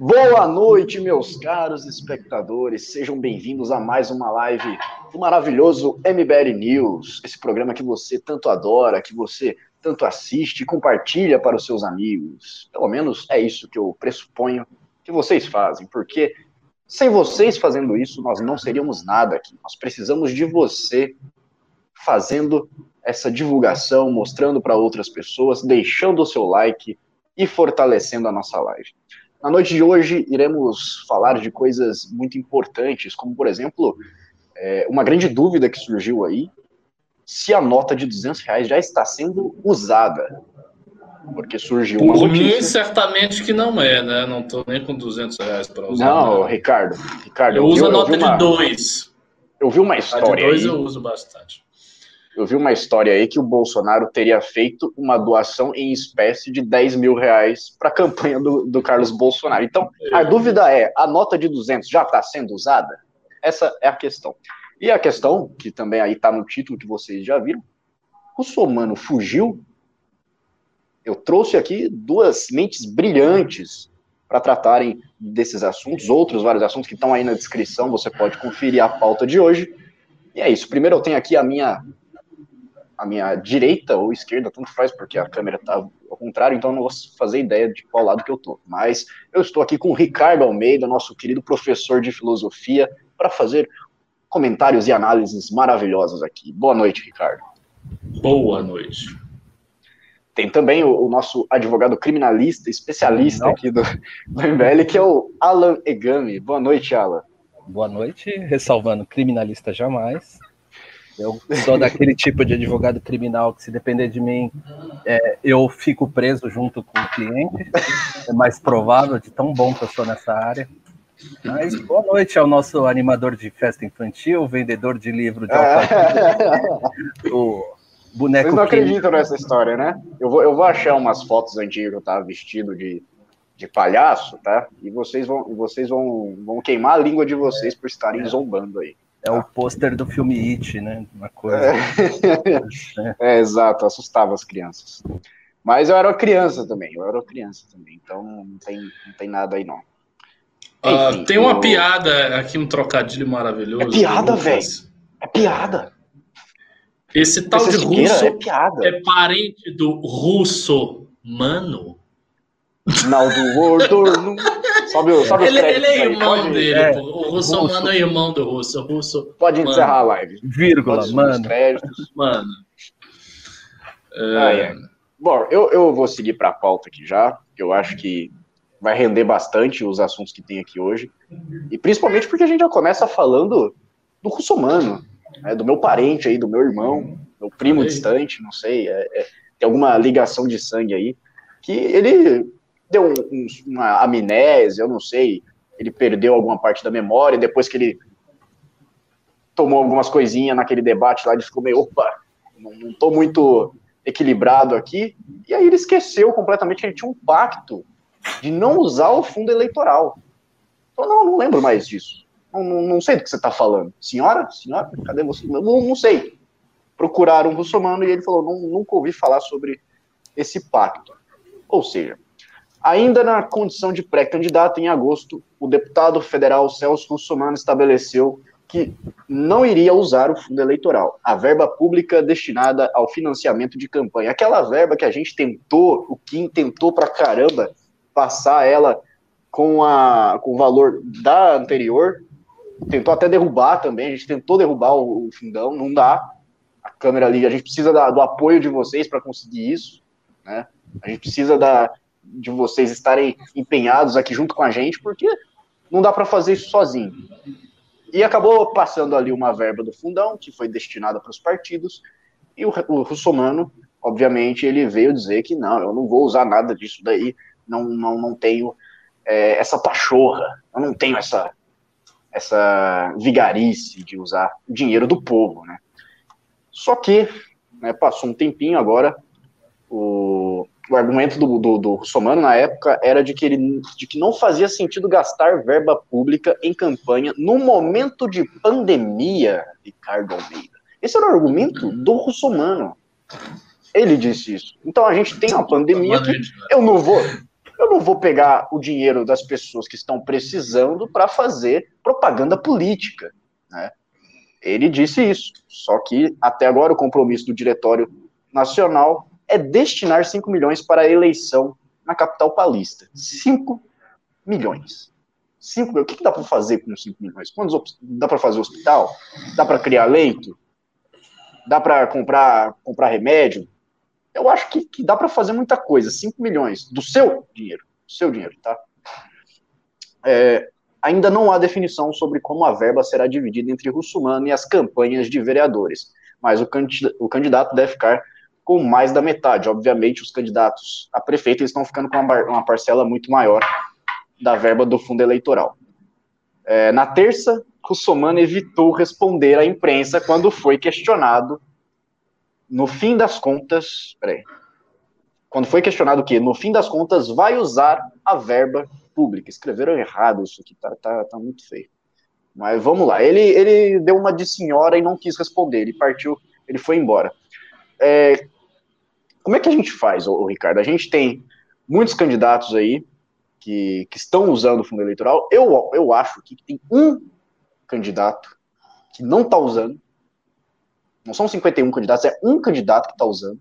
Boa noite, meus caros espectadores. Sejam bem-vindos a mais uma live do maravilhoso MBL News, esse programa que você tanto adora, que você tanto assiste e compartilha para os seus amigos. Pelo menos é isso que eu pressuponho que vocês fazem, porque sem vocês fazendo isso, nós não seríamos nada aqui. Nós precisamos de você fazendo essa divulgação, mostrando para outras pessoas, deixando o seu like e fortalecendo a nossa live. Na noite de hoje, iremos falar de coisas muito importantes, como, por exemplo, é, uma grande dúvida que surgiu aí, se a nota de 200 reais já está sendo usada. Porque surgiu uma Por notícia... mim, certamente que não é, né? Não estou nem com 200 reais para usar. Não, nada. Ricardo, Ricardo, Eu vi- uso a nota uma- de 2. Eu vi uma A de história 2 aí, eu uso bastante. Eu vi uma história aí que o Bolsonaro teria feito uma doação em espécie de 10 mil reais para a campanha do, do Carlos Bolsonaro. Então, a dúvida é, a nota de 200 já está sendo usada? Essa é a questão. E a questão, que também aí está no título que vocês já viram, o Somano fugiu. Eu trouxe aqui duas mentes brilhantes para tratarem desses assuntos, outros vários assuntos que estão aí na descrição, você pode conferir a pauta de hoje. E é isso. Primeiro eu tenho aqui a minha a minha direita ou esquerda, tanto faz, porque a câmera está ao contrário, então eu não vou fazer ideia de qual lado que eu tô. Mas eu estou aqui com o Ricardo Almeida, nosso querido professor de filosofia, para fazer comentários e análises maravilhosas aqui. Boa noite, Ricardo. Boa noite. Tem também o, o nosso advogado criminalista, especialista Não. aqui do, do MBL, que é o Alan Egami. Boa noite, Alan. Boa noite, ressalvando criminalista jamais. Eu sou daquele tipo de advogado criminal que, se depender de mim, é, eu fico preso junto com o cliente. É mais provável de tão bom que eu sou nessa área. Mas boa noite ao nosso animador de festa infantil, vendedor de livro de alfabeta, o boneco Vocês não acreditam nessa história, né? Eu vou, eu vou achar umas fotos antigas que eu tava vestido de, de palhaço, tá? E vocês vão, vocês vão, vão queimar a língua de vocês por estarem zombando aí. É o pôster do filme It, né? Uma coisa. É, exato, assustava as crianças. Mas eu era uma criança também, eu era uma criança também, então não tem, não tem nada aí não. Ah, Enfim, tem uma o- piada aqui, um trocadilho maravilhoso. É piada, Lucas. É piada. Esse tal Essa de russo é piada. é parente do russo mano? Naldo Gordorno. Sobe, o- sobe os Ele, créditos ele é aí, irmão pode, dele, é, pô. O russo russo. mano é irmão do russo. Russo, Pode Mano. encerrar a live. Vírgula, mano. créditos. mano. É, Ai, ai. Bom, eu, eu vou seguir para a pauta aqui já, que eu acho que vai render bastante os assuntos que tem aqui hoje. E principalmente porque a gente já começa falando do russomano, né, do meu parente aí, do meu irmão, meu primo distante, não sei, é- é- tem alguma ligação de sangue aí, que ele deu um- um- uma amnésia, eu não sei, ele perdeu alguma parte da memória, depois que ele tomou algumas coisinhas naquele debate lá, ele ficou meio, opa, não, não tô muito equilibrado aqui, e aí ele esqueceu completamente que ele tinha um pacto de não usar o fundo eleitoral. Falou, não, não lembro mais disso. Não, não, não sei do que você está falando. Senhora? Senhora? Cadê você? Não, não sei. Procuraram um russomano e ele falou, não, nunca ouvi falar sobre esse pacto. Ou seja, ainda na condição de pré-candidato, em agosto, o deputado federal Celso Russomano estabeleceu que não iria usar o fundo eleitoral, a verba pública destinada ao financiamento de campanha. Aquela verba que a gente tentou, o Kim tentou pra caramba passar ela com, a, com o valor da anterior, tentou até derrubar também, a gente tentou derrubar o, o fundão, não dá. A câmera ali, a gente precisa da- do apoio de vocês para conseguir isso, né? A gente precisa da, de vocês estarem empenhados aqui junto com a gente, porque não dá para fazer isso sozinho. E acabou passando ali uma verba do fundão, que foi destinada para os partidos, e o, o Russomano, obviamente, ele veio dizer que não, eu não vou usar nada disso daí, não, não, não tenho é, essa pachorra, eu não tenho essa, essa vigarice de usar o dinheiro do povo, né? Só que, né, passou um tempinho agora, o, o argumento do, do, do Russomano na época era de que, ele, de que não fazia sentido gastar verba pública em campanha no momento de pandemia, Ricardo Almeida. Esse era o argumento do Russomano. Ele disse isso. Então a gente tem uma pandemia que eu não vou, Eu não vou pegar o dinheiro das pessoas que estão precisando para fazer propaganda política. Né? Ele disse isso. Só que até agora o compromisso do Diretório Nacional é destinar 5 milhões para a eleição na capital paulista. 5 milhões. 5 O que, que dá para fazer com 5 milhões? Quantos, dá para fazer hospital? Dá para criar leito? Dá para comprar, comprar remédio? Eu acho que, que dá para fazer muita coisa. 5 milhões do seu dinheiro. Do seu dinheiro, tá? É, ainda não há definição sobre como a verba será dividida entre Russumano e as campanhas de vereadores, mas o candidato deve ficar com mais da metade. Obviamente, os candidatos a prefeito estão ficando com uma parcela muito maior da verba do fundo eleitoral. É, na terça, Russomano evitou responder à imprensa quando foi questionado. No fim das contas, peraí, quando foi questionado que, no fim das contas, vai usar a verba pública. Escreveram errado isso aqui, tá, tá, tá muito feio. Mas vamos lá. Ele, ele deu uma de senhora e não quis responder. Ele partiu, ele foi embora. É, como é que a gente faz, ô, ô, Ricardo? A gente tem muitos candidatos aí que, que estão usando o fundo eleitoral. Eu, eu acho que tem um candidato que não está usando. Não são 51 candidatos, é um candidato que está usando.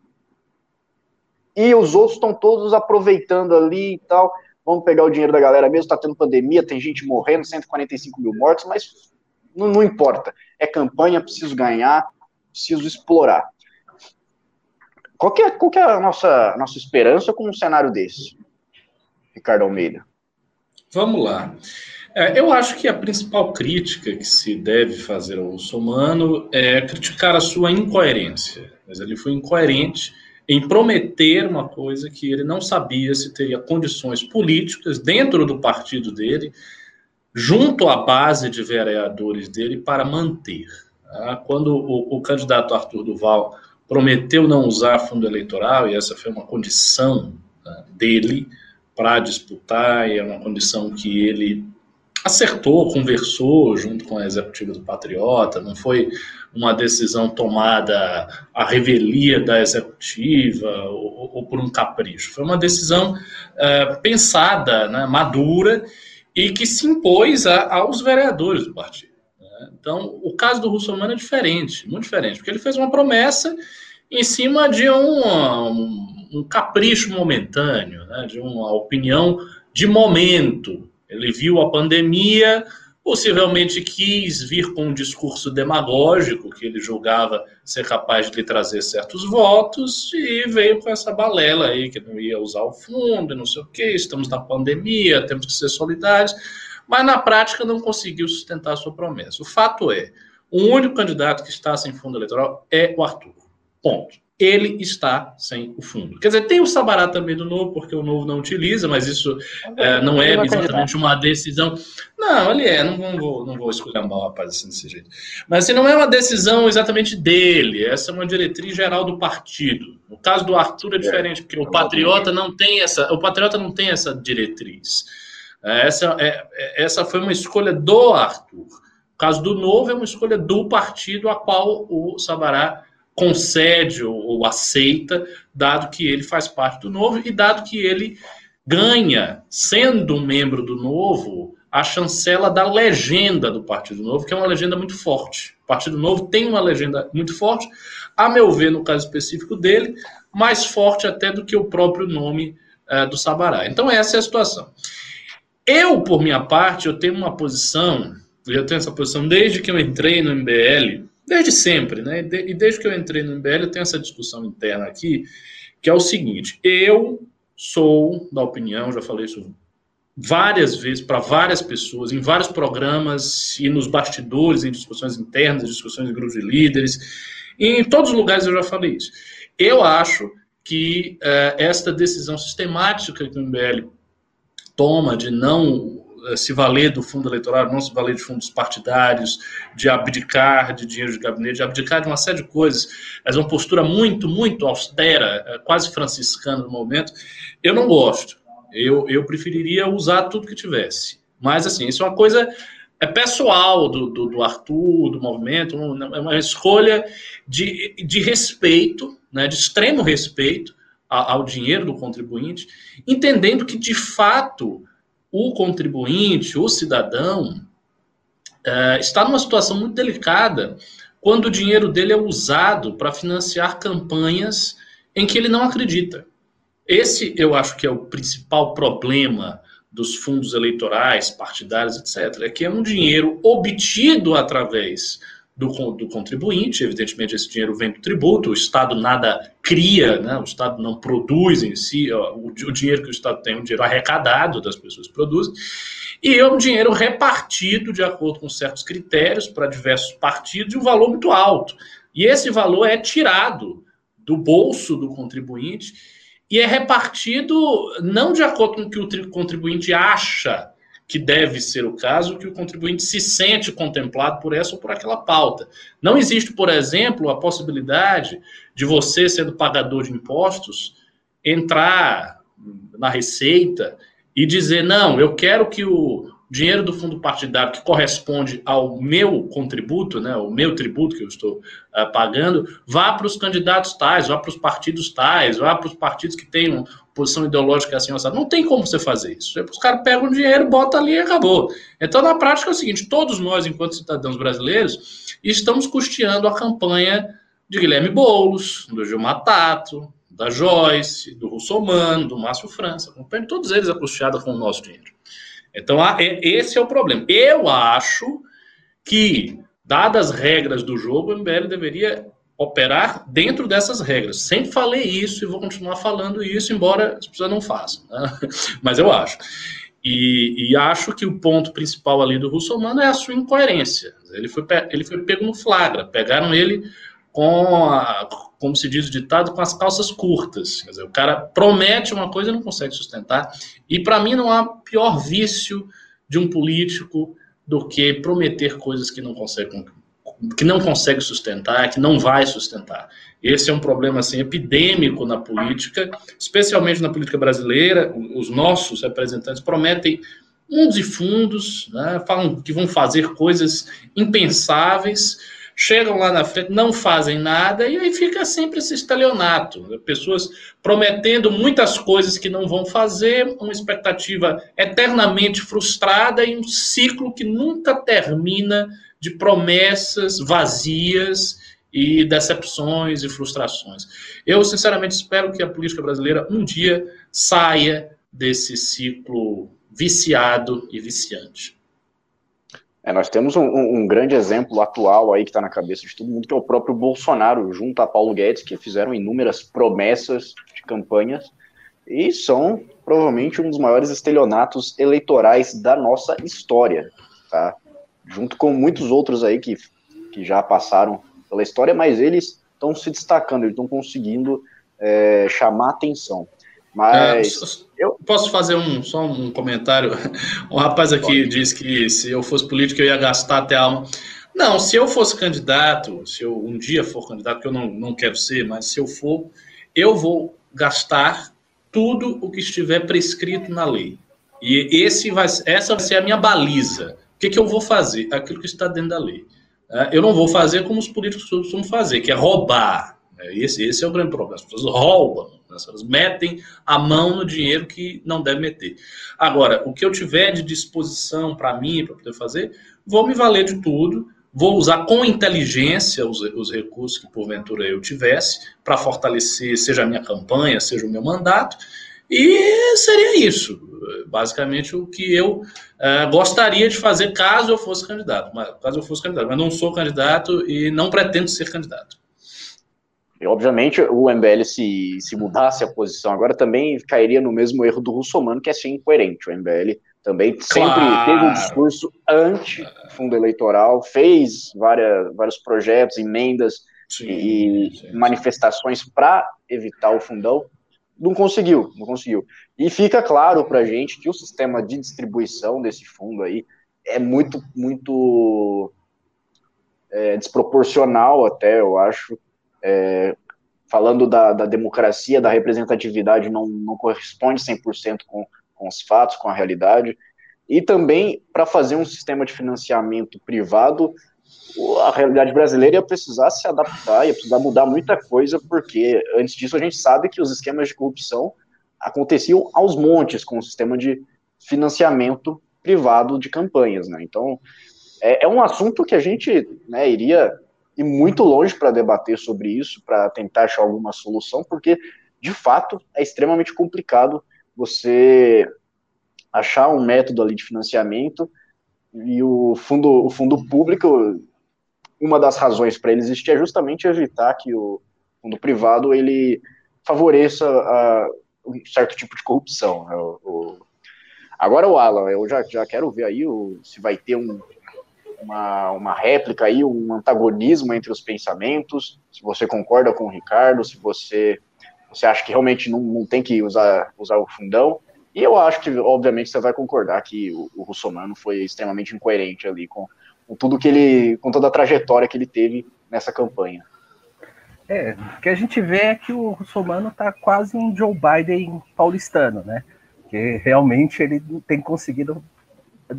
E os outros estão todos aproveitando ali e tal. Vamos pegar o dinheiro da galera mesmo, está tendo pandemia, tem gente morrendo, 145 mil mortos, mas não, não importa. É campanha, preciso ganhar, preciso explorar. Qual que é, qual que é a nossa, nossa esperança com um cenário desse, Ricardo Almeida? Vamos lá. É, eu acho que a principal crítica que se deve fazer ao muçulmano é criticar a sua incoerência. Mas ele foi incoerente em prometer uma coisa que ele não sabia se teria condições políticas dentro do partido dele, junto à base de vereadores dele, para manter. Tá? Quando o candidato Arthur Duval prometeu não usar fundo eleitoral, e essa foi uma condição tá, dele para disputar, e é uma condição que ele acertou, conversou junto com a executiva do Patriota, não foi uma decisão tomada à revelia da executiva ou, ou por um capricho. Foi uma decisão uh, pensada, né, madura e que se impôs a, aos vereadores do partido. Né? Então, o caso do Russomano é diferente, muito diferente, porque ele fez uma promessa em cima de um, um, um capricho momentâneo, né, de uma opinião de momento. Ele viu a pandemia, possivelmente quis vir com um discurso demagógico que ele julgava ser capaz de lhe trazer certos votos e veio com essa balela aí que não ia usar o fundo, não sei o que, estamos na pandemia, temos que ser solidários, mas na prática não conseguiu sustentar a sua promessa. O fato é, o único candidato que está sem fundo eleitoral é o Arthur. Ponto ele está sem o fundo. Quer dizer, tem o Sabará também do Novo, porque o Novo não utiliza, mas isso é, não é exatamente uma decisão. Não, ele é, não, não vou, não vou escolher mal rapaz assim desse jeito. Mas assim, não é uma decisão exatamente dele, essa é uma diretriz geral do partido. No caso do Arthur é diferente, porque o Patriota não tem essa, o Patriota não tem essa diretriz. É, essa, é, é, essa foi uma escolha do Arthur. O caso do Novo é uma escolha do partido a qual o Sabará concede ou, ou aceita, dado que ele faz parte do novo e dado que ele ganha, sendo um membro do novo, a chancela da legenda do Partido Novo, que é uma legenda muito forte. O Partido Novo tem uma legenda muito forte, a meu ver, no caso específico dele, mais forte até do que o próprio nome uh, do Sabará. Então, essa é a situação. Eu, por minha parte, eu tenho uma posição, eu tenho essa posição desde que eu entrei no MBL, Desde sempre, né? E desde que eu entrei no MBL, eu tenho essa discussão interna aqui, que é o seguinte: eu sou da opinião, já falei isso várias vezes para várias pessoas, em vários programas e nos bastidores, em discussões internas, discussões em grupos de líderes, em todos os lugares eu já falei isso. Eu acho que uh, esta decisão sistemática que o MBL toma de não eh, se valer do fundo eleitoral, não se valer de fundos partidários, de abdicar de dinheiro de gabinete, de abdicar de uma série de coisas. É uma postura muito, muito austera, eh, quase franciscana no momento. Eu não gosto. Eu, eu preferiria usar tudo que tivesse. Mas, assim, isso é uma coisa é pessoal do, do, do Arthur, do movimento, é uma escolha de, de respeito, né, de extremo respeito ao dinheiro do contribuinte, entendendo que, de fato, o contribuinte, o cidadão, é, está numa situação muito delicada quando o dinheiro dele é usado para financiar campanhas em que ele não acredita. Esse eu acho que é o principal problema dos fundos eleitorais, partidários, etc. É que é um dinheiro obtido através do, do, contribuinte, evidentemente esse dinheiro vem do tributo, o Estado nada cria, né? o Estado não produz em si, ó, o, o, dinheiro que o Estado tem é um dinheiro arrecadado das pessoas que produzem, e é um dinheiro repartido de acordo com certos critérios para diversos partidos de um valor muito alto. E esse valor é tirado do bolso do contribuinte e é repartido não de acordo com o que o contribuinte acha que deve ser o caso, que o contribuinte se sente contemplado por essa ou por aquela pauta. Não existe, por exemplo, a possibilidade de você, sendo pagador de impostos, entrar na Receita e dizer: não, eu quero que o dinheiro do fundo partidário que corresponde ao meu contributo, né, o meu tributo que eu estou uh, pagando, vá para os candidatos tais, vá para os partidos tais, vá para os partidos que têm posição ideológica assim, sabe? não tem como você fazer isso. Os caras pegam dinheiro, bota ali e acabou. Então, na prática, é o seguinte: todos nós, enquanto cidadãos brasileiros, estamos custeando a campanha de Guilherme Boulos, do Gilmar Tato, da Joyce, do Russomano, do Márcio França, todos eles é custeada com o nosso dinheiro. Então, é, esse é o problema. Eu acho que, dadas as regras do jogo, o MBL deveria operar dentro dessas regras. Sempre falei isso e vou continuar falando isso, embora as pessoas não façam. Né? Mas eu acho. E, e, acho que o ponto principal ali do Russomano é a sua incoerência. Ele foi, ele foi pego no flagra. Pegaram ele com, a, como se diz o ditado, com as calças curtas. Dizer, o cara promete uma coisa e não consegue sustentar. E para mim não há pior vício de um político do que prometer coisas que não consegue que não consegue sustentar, que não vai sustentar. Esse é um problema assim epidêmico na política, especialmente na política brasileira. Os nossos representantes prometem mundos e fundos, né, falam que vão fazer coisas impensáveis, chegam lá na frente, não fazem nada, e aí fica sempre esse estelionato. Né? Pessoas prometendo muitas coisas que não vão fazer, uma expectativa eternamente frustrada e um ciclo que nunca termina de promessas vazias e decepções e frustrações. Eu, sinceramente, espero que a política brasileira um dia saia desse ciclo viciado e viciante. É, nós temos um, um, grande exemplo atual aí que está na cabeça de todo mundo, que é o próprio Bolsonaro, junto a Paulo Guedes, que fizeram inúmeras promessas de campanhas e são provavelmente um dos maiores estelionatos eleitorais da nossa história, tá? Junto com muitos outros aí que, que já passaram pela história, mas eles estão se destacando, eles estão conseguindo é, chamar atenção. Mas é, eu posso fazer um só um comentário. Um rapaz aqui diz que se eu fosse político eu ia gastar até a alma. Não, se eu fosse candidato, se eu um dia for candidato, que eu não, não quero ser, mas se eu for, eu vou gastar tudo o que estiver prescrito na lei. E esse vai, essa vai ser a minha baliza. O que, que eu vou fazer? Aquilo que está dentro da lei. É, eu não vou fazer como os políticos costumam fazer, que é roubar. É, esse, esse é o grande problema. As pessoas roubam, elas metem a mão no dinheiro que não deve meter. Agora, o que eu tiver de disposição para mim, para poder fazer, vou me valer de tudo, vou usar com inteligência os, os recursos que porventura eu tivesse para fortalecer, seja a minha campanha, seja o meu mandato, e seria isso, basicamente o que eu uh, gostaria de fazer caso eu fosse candidato, mas, caso eu fosse candidato, mas não sou candidato e não pretendo ser candidato. E, obviamente, o MBL, se, se mudasse a posição agora, também cairia no mesmo erro do Russomano, que é ser incoerente. O MBL também sempre claro. teve um discurso anti-fundo eleitoral, fez várias, vários projetos, emendas sim, e sim, manifestações para evitar o fundão. Não conseguiu, não conseguiu. E fica claro para a gente que o sistema de distribuição desse fundo aí é muito, muito é, desproporcional até, eu acho, é, falando da, da, democracia, da representatividade, não, não corresponde 100% com, com os fatos, com a realidade, e também para fazer um sistema de financiamento privado a realidade brasileira ia precisar se adaptar, ia precisar mudar muita coisa, porque antes disso a gente sabe que os esquemas de corrupção aconteciam aos montes com o sistema de financiamento privado de campanhas, né? Então, é, é um assunto que a gente né, iria ir muito longe para debater sobre isso, para tentar achar alguma solução, porque, de fato, é extremamente complicado você achar um método ali de financiamento e o fundo, o fundo público, uma das razões para ele existir é justamente evitar que o fundo privado ele favoreça a, um certo tipo de corrupção. Né? O, o... Agora, o Alan, eu já, já quero ver aí o, se vai ter um, uma, uma réplica aí, um antagonismo entre os pensamentos, se você concorda com o Ricardo, se você, você acha que realmente não, não tem que usar, usar o fundão. E eu acho que, obviamente, você vai concordar que o, o Russomano foi extremamente incoerente ali com, com tudo que ele, com toda a trajetória que ele teve nessa campanha. É, o que a gente vê é que o Russomano tá quase um Joe Biden paulistano, né? Que realmente ele tem conseguido,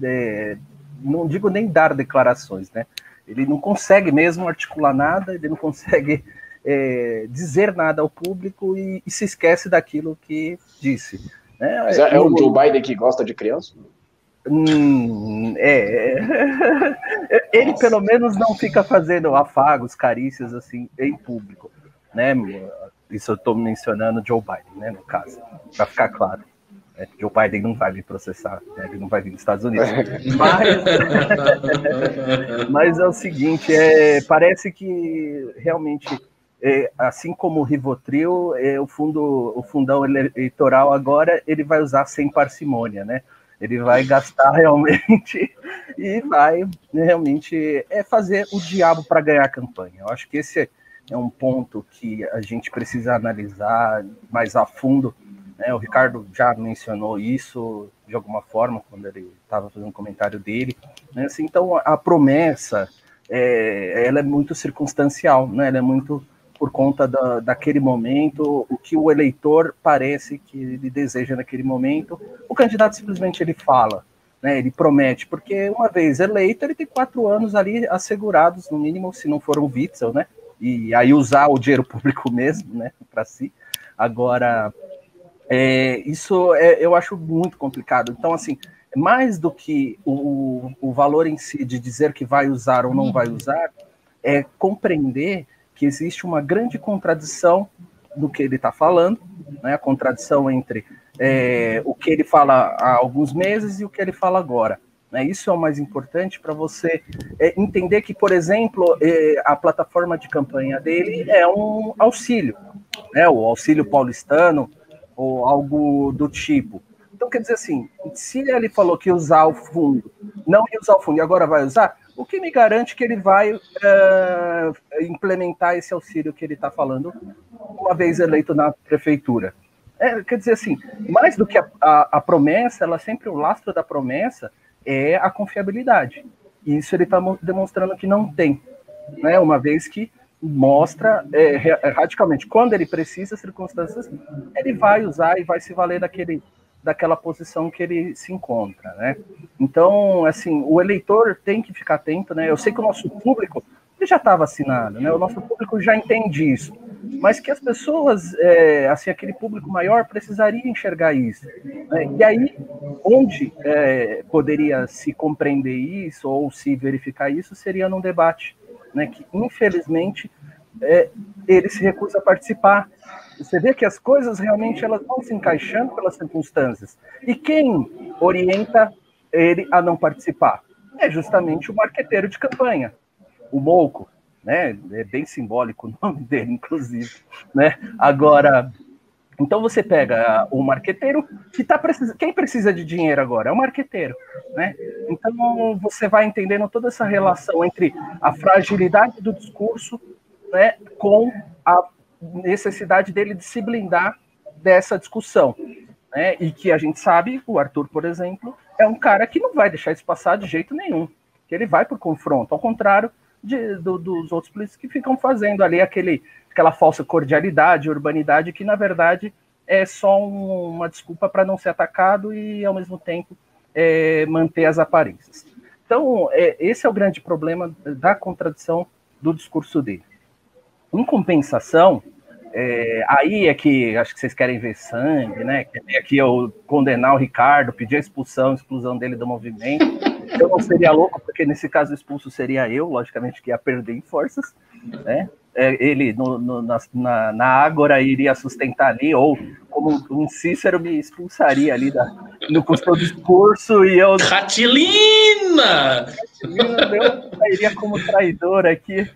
é, não digo nem dar declarações, né? Ele não consegue mesmo articular nada, ele não consegue é, dizer nada ao público e, e, se esquece daquilo que disse. Né? Mas é, é o Joe Biden que gosta de criança? Hum, é, é. Ele Nossa. pelo menos não fica fazendo afagos, carícias assim em público, né? Isso eu estou mencionando Joe Biden, né? No caso, para ficar claro. É, Joe Biden não vai me processar, né? ele não vai vir dos Estados Unidos. Mas, mas é o seguinte, é, parece que realmente é, assim como o Rivotril, é, o fundo, o fundão eleitoral agora ele vai usar sem parcimônia, né? Ele vai gastar realmente e vai realmente é fazer o diabo para ganhar a campanha. Eu acho que esse é um ponto que a gente precisa analisar mais a fundo. Né? O Ricardo já mencionou isso de alguma forma quando ele estava fazendo um comentário dele. Né? Assim, então a promessa é, ela é muito circunstancial, né? Ela é muito por conta da, daquele momento, o que o eleitor parece que ele deseja naquele momento. O candidato simplesmente ele fala, né, ele promete, porque uma vez eleito, ele tem quatro anos ali assegurados, no mínimo, se não for um Witzel, né? E aí usar o dinheiro público mesmo, né, para si. Agora, é, isso é, eu acho muito complicado. Então, assim, mais do que o, o valor em si de dizer que vai usar ou não vai usar, é compreender que existe uma grande contradição do que ele está falando, né? A contradição entre é, o que ele fala há alguns meses e o que ele fala agora. Né? Isso é o mais importante para você é, entender que, por exemplo, é, a plataforma de campanha dele é um auxílio, né? o auxílio paulistano ou algo do tipo. Então, quer dizer assim, se ele falou que usar o fundo, não ia usar o fundo e agora vai usar, o que me garante que ele vai uh, implementar esse auxílio que ele está falando uma vez eleito na prefeitura? É, quer dizer assim, mais do que a, a, a, promessa, ela sempre o lastro da promessa é a confiabilidade. E isso ele está demonstrando que não tem, né? Uma vez que mostra é, radicalmente quando ele precisa circunstâncias, ele vai usar e vai se valer daquele daquela posição que ele se encontra, né? Então, assim, o eleitor tem que ficar atento, né? Eu sei que o nosso público já está vacinado, né? O nosso público já entende isso, mas que as pessoas, é, assim, aquele público maior precisaria enxergar isso. Né? E aí, onde é, poderia se compreender isso ou se verificar isso seria num debate, né? Que infelizmente é, ele se recusa a participar. Você vê que as coisas realmente elas vão se encaixando pelas circunstâncias. E quem orienta ele a não participar? É justamente o marqueteiro de campanha, o Mouco, né? É bem simbólico o nome dele, inclusive, né? Agora, então você pega o marqueteiro que tá. Quem precisa de dinheiro agora? É o marqueteiro, né? Então você vai entendendo toda essa relação entre a fragilidade do discurso né, com a necessidade dele de se blindar dessa discussão. Né, e que a gente sabe, o Arthur, por exemplo, é um cara que não vai deixar isso passar de jeito nenhum, que ele vai por confronto, ao contrário de, do, dos outros políticos que ficam fazendo ali aquele, aquela falsa cordialidade, urbanidade, que na verdade é só um, uma desculpa para não ser atacado e ao mesmo tempo é, manter as aparências. Então, é, esse é o grande problema da contradição do discurso dele. Em compensação, é, aí é que acho que vocês querem ver sangue, né? Aqui eu condenar o Ricardo, pedir a expulsão, a exclusão dele do movimento. Eu não seria louco, porque nesse caso expulso seria eu, logicamente que ia perder em forças, né? É, ele no, no, na, na Ágora iria sustentar ali, ou como um Cícero me expulsaria ali da, no custo do discurso e eu. Catilina! Catilina, eu sairia como traidor aqui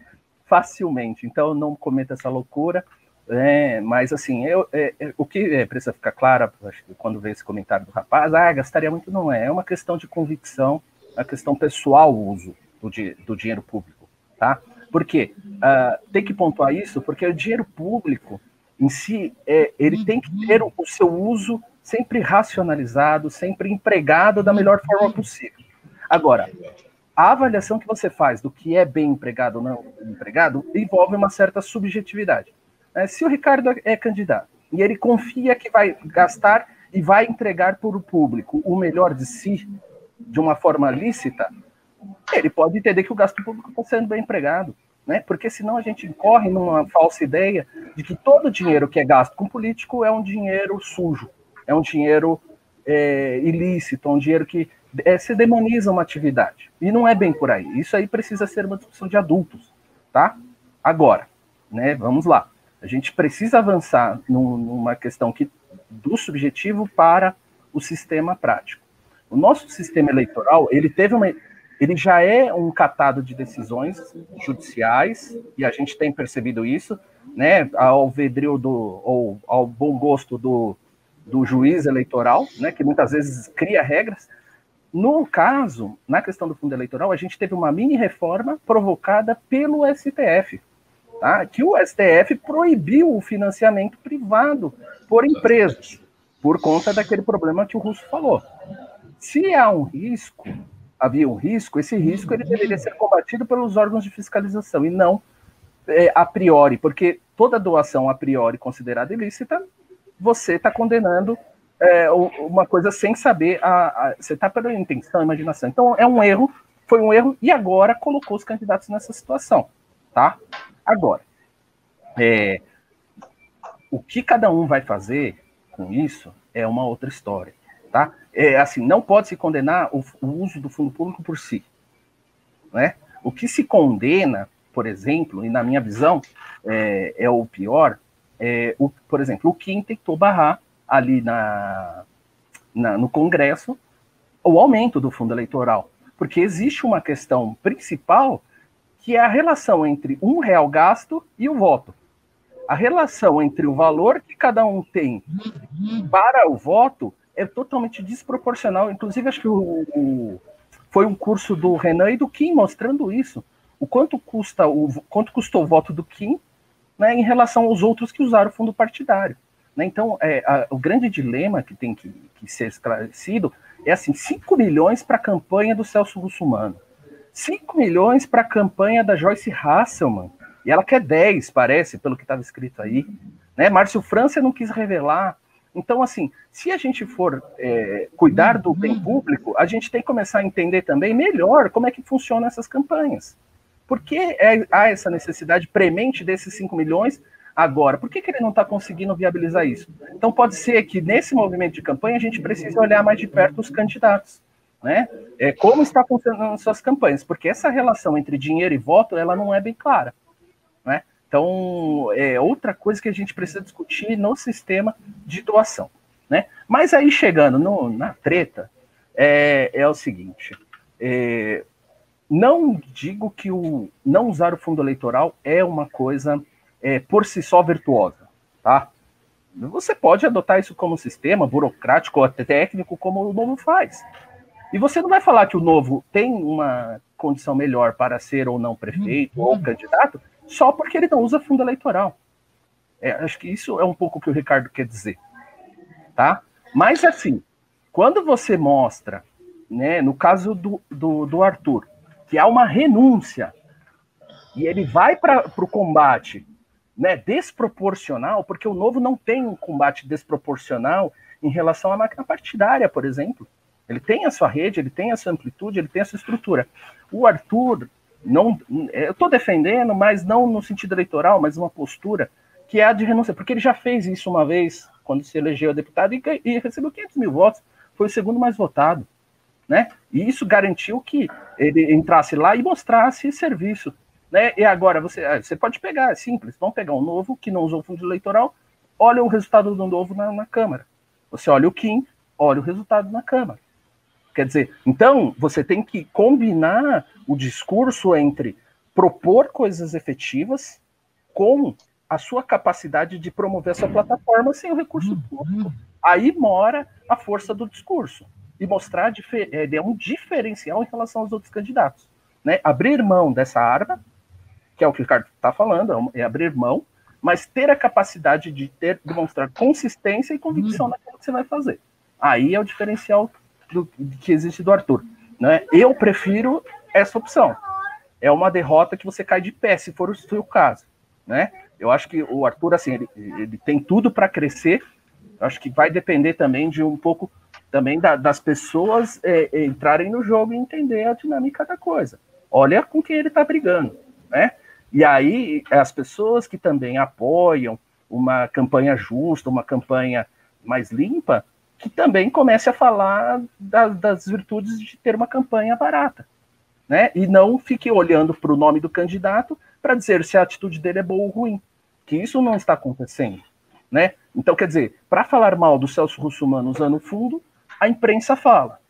facilmente. Então não cometa essa loucura. É, mas assim, eu, é, é, o que é, precisa ficar claro, acho que quando vê esse comentário do rapaz, ah, gastaria muito, não é. É uma questão de convicção, uma questão pessoal o uso do, do dinheiro público, tá? Por quê? Uh, tem que pontuar isso, porque o dinheiro público em si, é, ele tem que ter o, seu uso sempre racionalizado, sempre empregado da melhor forma possível. Agora, a avaliação que você faz do que é bem empregado ou não empregado envolve uma certa subjetividade. É, se o Ricardo é candidato e ele confia que vai gastar e vai entregar para o público o melhor de si de uma forma lícita, ele pode entender que o gasto público está sendo bem empregado. Né? Porque senão a gente corre numa falsa ideia de que todo dinheiro que é gasto com político é um dinheiro sujo, é um dinheiro é, ilícito, é um dinheiro que é, se demoniza uma atividade. E não é bem por aí. Isso aí precisa ser uma discussão de adultos, tá? Agora, né? Vamos lá. A gente precisa avançar num, numa questão que, do subjetivo para o sistema prático. O nosso sistema eleitoral, ele teve uma, ele já é um catado de decisões judiciais e a gente tem percebido isso, né, ao vedrio do ou ao bom gosto do, do juiz eleitoral, né, que muitas vezes cria regras. No caso, na questão do fundo eleitoral, a gente teve uma mini reforma provocada pelo STF, tá? que o STF proibiu o financiamento privado por empresas, por conta daquele problema que o Russo falou. Se há um risco, havia um risco, esse risco ele deveria ser combatido pelos órgãos de fiscalização e não é, a priori, porque toda doação a priori considerada ilícita, você está condenando é, uma coisa sem saber, a, a você está pela intenção, imaginação. Então é um erro, foi um erro e agora colocou os candidatos nessa situação, tá? Agora, é, o que cada um vai fazer com isso é uma outra história? É, assim, não pode se condenar o, o uso do fundo público por si, né? O que se condena, por exemplo, e na minha visão é, é o pior, é, o, por exemplo, o Kim tentou barrar ali na, na, no Congresso o aumento do fundo eleitoral, porque existe uma questão principal que é a relação entre um real gasto e o voto. A relação entre o valor que cada um tem para o voto é totalmente desproporcional. Inclusive, acho que o, o, foi um curso do Renan e do Kim mostrando isso. O quanto custa o quanto custou o voto do Kim né, em relação aos outros que usaram o fundo partidário. Né? Então, é, a, o grande dilema que tem que, que ser esclarecido é assim: 5 milhões para a campanha do Celso Russumano 5 milhões para a campanha da Joyce Hasselman. E ela quer 10, parece, pelo que estava escrito aí. Né? Márcio França não quis revelar. Então, assim, se a gente for é, cuidar do bem público, a gente tem que começar a entender também melhor como é que funcionam essas campanhas. Por que é, há essa necessidade premente desses 5 milhões agora? Por que, que ele não está conseguindo viabilizar isso? Então, pode ser que nesse movimento de campanha a gente precise olhar mais de perto os candidatos né? É, como está funcionando suas campanhas, porque essa relação entre dinheiro e voto, ela não é bem clara? Então, é outra coisa que a gente precisa discutir no sistema de doação, né? Mas aí, chegando no, na treta, é, é o seguinte, é, não digo que o não usar o fundo eleitoral é uma coisa é, por si só virtuosa, tá? Você pode adotar isso como sistema burocrático ou até técnico, como o Novo faz. E você não vai falar que o novo tem uma condição melhor para ser ou não prefeito uhum. ou candidato só porque ele não usa fundo eleitoral. É, acho que isso é um pouco o que o Ricardo quer dizer. Tá? Mas assim, quando você mostra, né, no caso do, do, do Arthur, que há uma renúncia e ele vai para o combate né, desproporcional, porque o novo não tem um combate desproporcional em relação à máquina partidária, por exemplo. Ele tem a sua rede, ele tem a sua amplitude, ele tem a sua estrutura. O Arthur, não, eu estou defendendo, mas não no sentido eleitoral, mas uma postura que é a de renúncia, porque ele já fez isso uma vez, quando se elegeu deputado, e, e recebeu 500 mil votos, foi o segundo mais votado. Né? E isso garantiu que ele entrasse lá e mostrasse serviço. Né? E agora você, ah, você pode pegar, é simples, vamos pegar um novo que não usou fundo eleitoral, olha o resultado do novo na, na Câmara. Você olha o Kim, olha o resultado na Câmara. Quer dizer, então você tem que combinar o discurso entre propor coisas efetivas com a sua capacidade de promover a sua plataforma sem o recurso público. Aí mora a força do discurso e mostrar é, um diferencial em relação aos outros candidatos. Né? Abrir mão dessa arma, que é o que o Ricardo está falando, é, é abrir mão, mas ter a capacidade de ter, demonstrar consistência e convicção naquilo que você vai fazer. Aí é o diferencial do, que existe do Arthur. Né? Eu prefiro essa opção. É uma derrota que você cai de pé, se for o, o caso. Né? Eu acho que o Arthur, assim, ele, ele tem tudo para crescer. Eu acho que vai depender também de um pouco também da, das pessoas é, entrarem no jogo e entender a dinâmica da coisa. Olha com quem ele está brigando, né? E aí as pessoas que também apoiam uma campanha justa, uma campanha mais limpa, que também comece a falar da, das virtudes de ter uma campanha barata, né? E não fique olhando para o nome do candidato para dizer se a atitude dele é boa ou ruim, que isso não está acontecendo, né? Então, quer dizer, para falar mal do Celso Russomano usando fundo, a imprensa fala.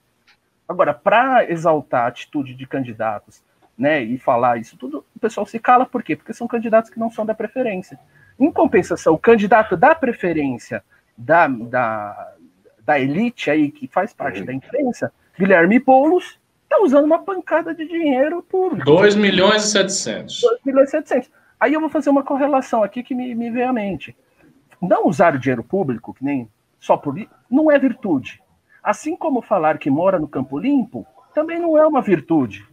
Agora, para exaltar a atitude de candidatos, né, e falar isso tudo, o pessoal se cala, por quê? Porque são candidatos que não são da preferência. Em compensação, o candidato da preferência da, da, da elite aí, que faz parte uhum. da imprensa, Guilherme Boulos, está usando uma pancada de dinheiro por... 2 milhões e 700. 2 milhões e 700. Aí eu vou fazer uma correlação aqui que me, me veio à mente. Não usar o dinheiro público, que nem só por... não é virtude. Assim como falar que mora no Campo Limpo, também não é uma virtude.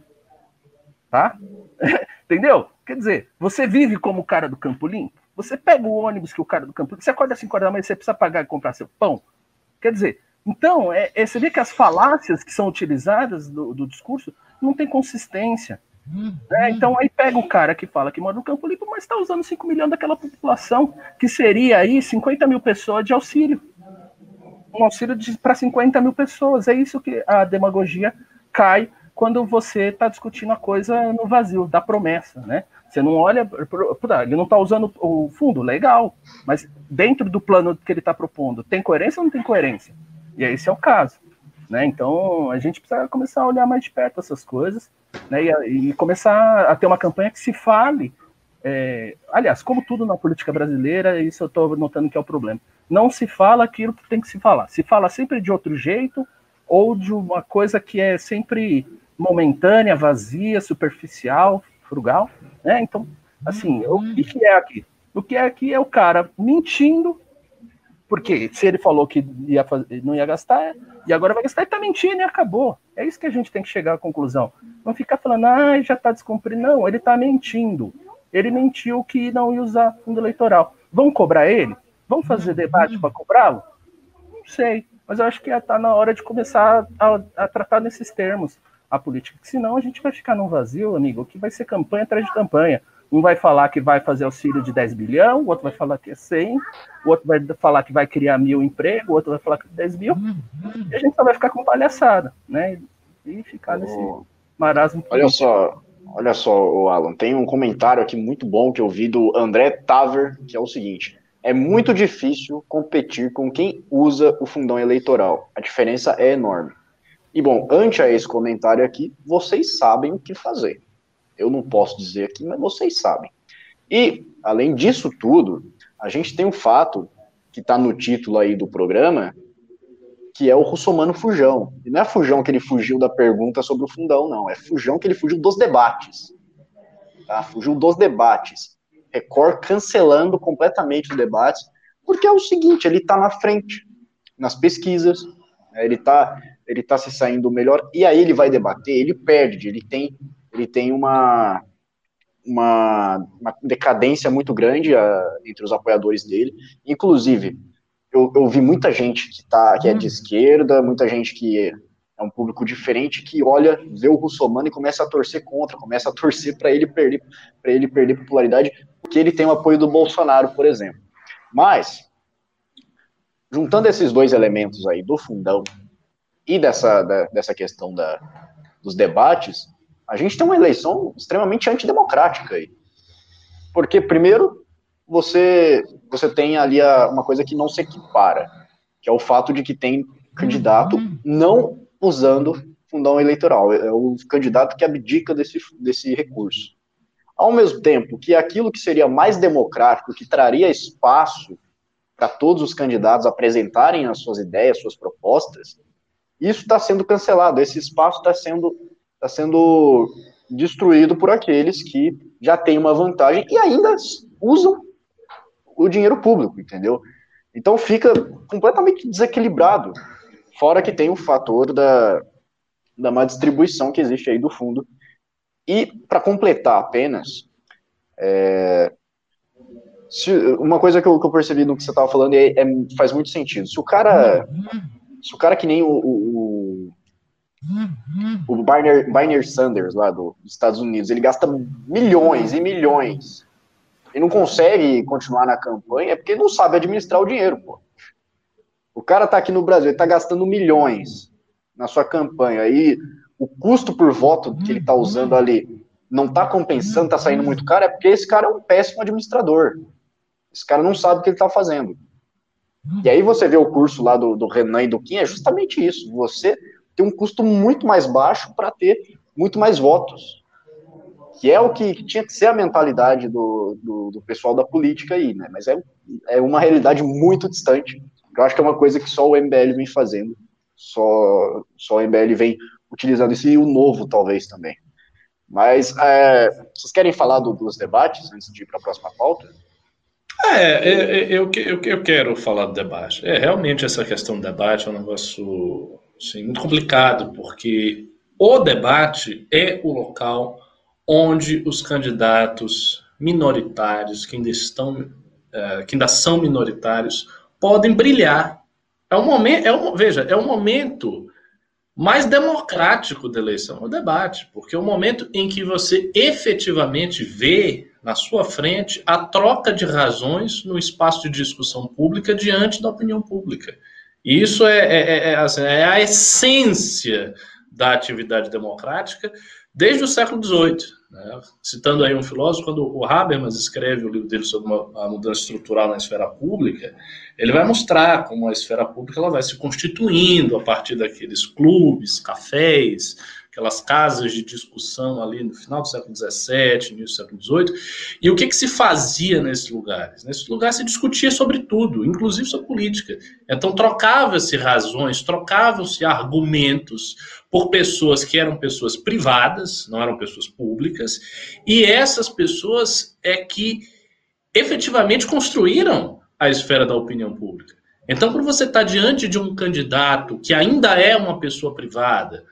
Tá? Entendeu? Quer dizer, você vive como o cara do Campo Limpo, você pega o ônibus que o cara do Campo Limpo, você acorda às 5 horas da manhã, você precisa pagar e comprar seu pão, Quer dizer, então, é, é, você vê que as falácias que são utilizadas do, do discurso não tem consistência. Uhum. Né? Então, aí pega o cara que fala que mora no Campo Limpo, mas está usando 5 milhões daquela população, que seria aí 50 mil pessoas de auxílio. Um auxílio para 50 mil pessoas. É isso que a demagogia cai quando você está discutindo a coisa no vazio, da promessa, né? Você não olha, ele não está usando o fundo, legal, mas dentro do plano que ele está propondo, tem coerência ou não tem coerência? E esse é o caso. Né? Então a gente precisa começar a olhar mais de perto essas coisas né? e, e começar a ter uma campanha que se fale. É, aliás, como tudo na política brasileira, isso eu estou notando que é o problema. Não se fala aquilo que tem que se falar. Se fala sempre de outro jeito ou de uma coisa que é sempre momentânea, vazia, superficial, frugal, né? Então, assim, o uhum. que, que é aqui? O que é aqui é o cara mentindo, porque se ele falou que ia fazer, não ia gastar, e agora vai gastar, ele tá mentindo e acabou. É isso que a gente tem que chegar à conclusão. Não ficar falando, ah, já tá descumprindo. Não, ele tá mentindo. Ele mentiu que não ia usar fundo eleitoral. Vão cobrar ele? Vão fazer debate para cobrá-lo? Não sei. Mas eu acho que está na hora de começar a, a tratar nesses termos a política, senão a gente vai ficar num vazio, amigo, que vai ser campanha atrás de campanha. Um vai falar que vai fazer auxílio de 10 bilhão, o outro vai falar que é 100, o outro vai falar que vai criar mil empregos, o outro vai falar que é 10 mil, e a gente só vai ficar com palhaçada, né? E ficar nesse marasmo. Olha só, olha só, Alan, tem um comentário aqui muito bom que eu vi do André Taver, que é o seguinte: é muito difícil competir com quem usa o fundão eleitoral. A diferença é enorme. E bom, ante a esse comentário aqui, vocês sabem o que fazer. Eu não posso dizer aqui, mas vocês sabem. E, além disso tudo, a gente tem um fato que está no título aí do programa, que é o russomano fujão. E não é fujão que ele fugiu da pergunta sobre o fundão, não. É fujão que ele fugiu dos debates. Tá? Fugiu dos debates. Record cancelando completamente os debates, porque é o seguinte, ele está na frente nas pesquisas, né? ele está ele está se saindo melhor, e aí ele vai debater, ele perde, ele tem, ele tem uma, uma, uma decadência muito grande uh, entre os apoiadores dele, inclusive, eu, eu vi muita gente que, tá, que é de uhum. esquerda, muita gente que é um público diferente que olha, vê o Russomano e começa a torcer contra, começa a torcer para ele perder, para ele perder popularidade, porque ele tem o apoio do Bolsonaro, por exemplo. Mas juntando esses dois elementos aí do fundão e dessa, da, dessa questão da, dos debates, a gente tem uma eleição extremamente antidemocrática aí. Porque, primeiro, você, você tem ali a, uma coisa que não se equipara, que é o fato de que tem candidato não usando fundão eleitoral, é o candidato que abdica desse, desse recurso. Ao mesmo tempo que aquilo que seria mais democrático, que traria espaço para todos os candidatos apresentarem as suas ideias, suas propostas, isso está sendo cancelado, esse espaço está sendo, tá sendo destruído por aqueles que já têm uma vantagem e ainda usam o dinheiro público, entendeu? Então fica completamente desequilibrado. Fora que tem o fator da, da má distribuição que existe aí do fundo. E, para completar apenas, é, se, uma coisa que eu, que eu, percebi no que você estava falando é, é, faz muito sentido. Se o cara, se o cara que nem o, o, o Barney, Sanders lá do, dos Estados Unidos, ele gasta milhões e milhões e não consegue continuar na campanha, é porque não sabe administrar o dinheiro, pô. O cara tá aqui no Brasil, ele tá gastando milhões na sua campanha e o custo por voto que ele tá usando ali não tá compensando, tá saindo muito caro, é porque esse cara é um péssimo administrador. Esse cara não sabe o que ele está fazendo. E aí você vê o curso lá do, do Renan e do Kim, é justamente isso. Você tem um custo muito mais baixo para ter muito mais votos. Que é o que, tinha que ser a mentalidade do, do, do, pessoal da política aí, né? Mas é, é uma realidade muito distante. Eu acho que é uma coisa que só o MBL vem fazendo. Só, só o MBL vem utilizando isso e o novo, talvez, também. Mas é, vocês querem falar do, dos debates antes de ir para a próxima pauta? É, é, é, eu, eu, eu quero falar do debate. É, realmente essa questão do debate é um negócio assim, muito complicado, porque o debate é o local onde os candidatos minoritários, que ainda estão, é, que ainda são minoritários, podem brilhar. É um momento, é um, veja, é um momento mais democrático da eleição, o debate, porque é o momento em que você efetivamente vê na sua frente a troca de razões no espaço de discussão pública diante da opinião pública. E isso é, é, é, é assim, é a essência da atividade democrática desde o século XVIII. Né? Citando aí um filósofo, quando o Habermas escreve o livro dele sobre a mudança estrutural na esfera pública, ele vai mostrar como a esfera pública ela vai se constituindo a partir daqueles clubes, cafés, aquelas casas de discussão ali no final do século XVII, início do século XVIII. E o que, que se fazia nesses lugares? Nesses lugares se discutia sobre tudo, inclusive sobre política. Então trocava-se razões, trocavam-se argumentos por pessoas que eram pessoas privadas, não eram pessoas públicas, e essas pessoas é que efetivamente construíram a esfera da opinião pública. Então, quando você está diante de um candidato que ainda é uma pessoa privada,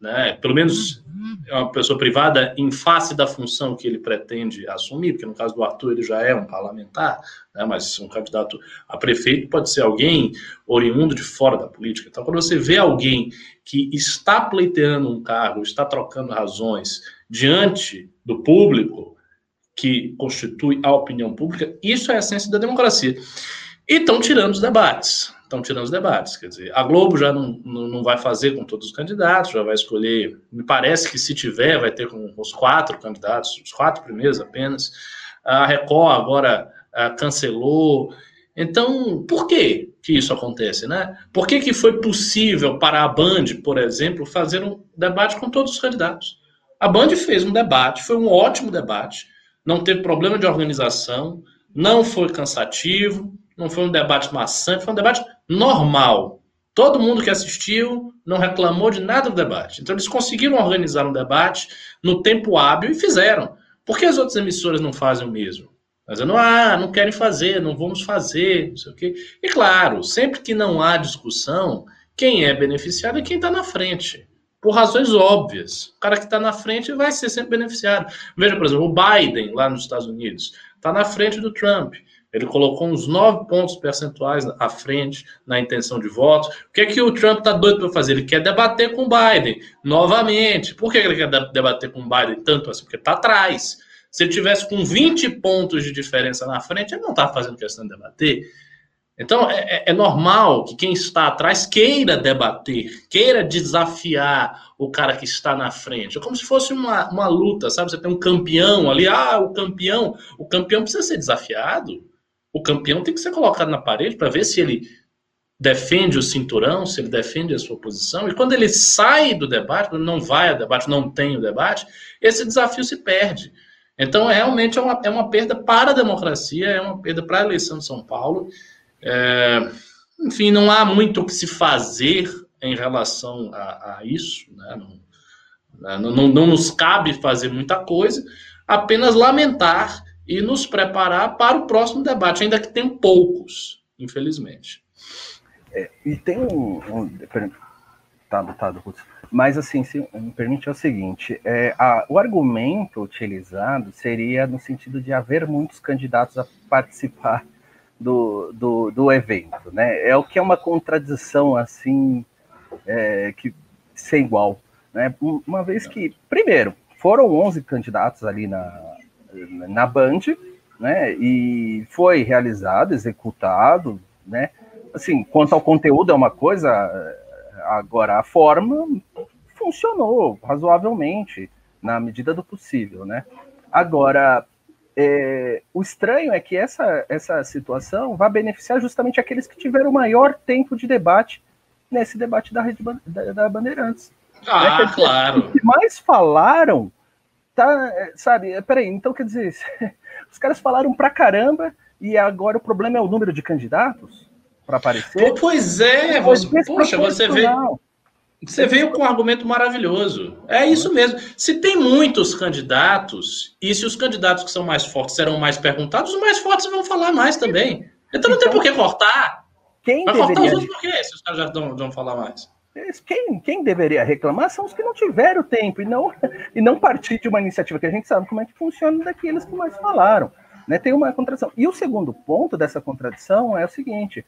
né, pelo menos é uma pessoa privada em face da função que ele pretende assumir, porque no caso do Arthur ele já é um parlamentar, né, mas um candidato a prefeito pode ser alguém oriundo de fora da política. Então, quando você vê alguém que está pleiteando um cargo, está trocando razões diante do público, que constitui a opinião pública, isso é a essência da democracia. E estão tirando os debates estão tirando os debates. Quer dizer, a Globo já não, não, vai fazer com todos os candidatos, já vai escolher. Me parece que se tiver, vai ter com os quatro candidatos, os quatro primeiros apenas. A Record agora a, cancelou. Então, por que, que isso acontece, né? Por que, que foi possível para a Band, por exemplo, fazer um debate com todos os candidatos? A Band fez um debate, foi um ótimo debate, não teve problema de organização, não foi cansativo, não foi um debate maçante, foi um debate normal. Todo mundo que assistiu não reclamou de nada do debate. Então, eles conseguiram organizar um debate no tempo hábil e fizeram. Por que as outras emissoras não fazem o mesmo? Dizendo, ah, não querem fazer, não vamos fazer, não sei o quê. E claro, sempre que não há discussão, quem é beneficiado é quem está na frente. Por razões óbvias. O cara que está na frente vai ser sempre beneficiado. Veja, por exemplo, o Biden, lá nos Estados Unidos, está na frente do Trump. Ele colocou uns nove pontos percentuais à frente na intenção de votos. O que é que o Trump está doido para fazer? Ele quer debater com o Biden novamente. Por que ele quer debater com o Biden tanto assim? Porque está atrás. Se ele tivesse com 20 pontos de diferença na frente, ele não está fazendo questão de debater. Então, é, é, é, normal que quem está atrás queira debater, queira desafiar o cara que está na frente. É como se fosse uma, uma luta, sabe? Você tem um campeão ali, ah, o campeão. O campeão precisa ser desafiado. O campeão tem que ser colocado na parede para ver se ele defende o cinturão, se ele defende a sua posição. E quando ele sai do debate, não vai ao debate, não tem o debate, esse desafio se perde. Então, realmente é uma, é uma perda para a democracia, é uma perda para a eleição de São Paulo. É, enfim, não há muito o que se fazer em relação a, a isso, né? Não, não, não, não nos cabe fazer muita coisa, apenas lamentar e nos preparar para o próximo debate, ainda que tem poucos, infelizmente. É, e tem um. um tá, tá, mas assim, se me permite é o seguinte: é, a, o argumento utilizado seria no sentido de haver muitos candidatos a participar do, do, do evento, né? É o que é uma contradição assim é, que sem igual, né? Uma vez que, primeiro, foram 11 candidatos ali na, na Band, né? E foi realizado, executado, né? Assim, quanto ao conteúdo é uma coisa, agora a forma funcionou razoavelmente na medida do possível, né? Agora, é, o estranho é que essa, essa situação vai beneficiar justamente aqueles que tiveram maior tempo de debate nesse debate da, rede, da, da Bandeirantes. Ah, né? claro. Os que mais falaram, tá, é, sabe? É, peraí, então quer dizer, os caras falaram pra caramba e agora o problema é o número de candidatos para aparecer? Pois é, você, poxa, você vê. Você veio com um argumento maravilhoso. É isso mesmo. Se tem muitos candidatos, e se os candidatos que são mais fortes serão mais perguntados, os mais fortes vão falar mais também. Então não tem então, por que cortar. Quem Vai cortar os outros por quê, se os caras já vão, vão falar mais? Quem, quem, deveria reclamar são os que não tiveram tempo e não, e não partir de uma iniciativa que a gente sabe como é que funciona daqueles que mais falaram. Né? Tem uma contradição. E o segundo ponto dessa contradição é o seguinte: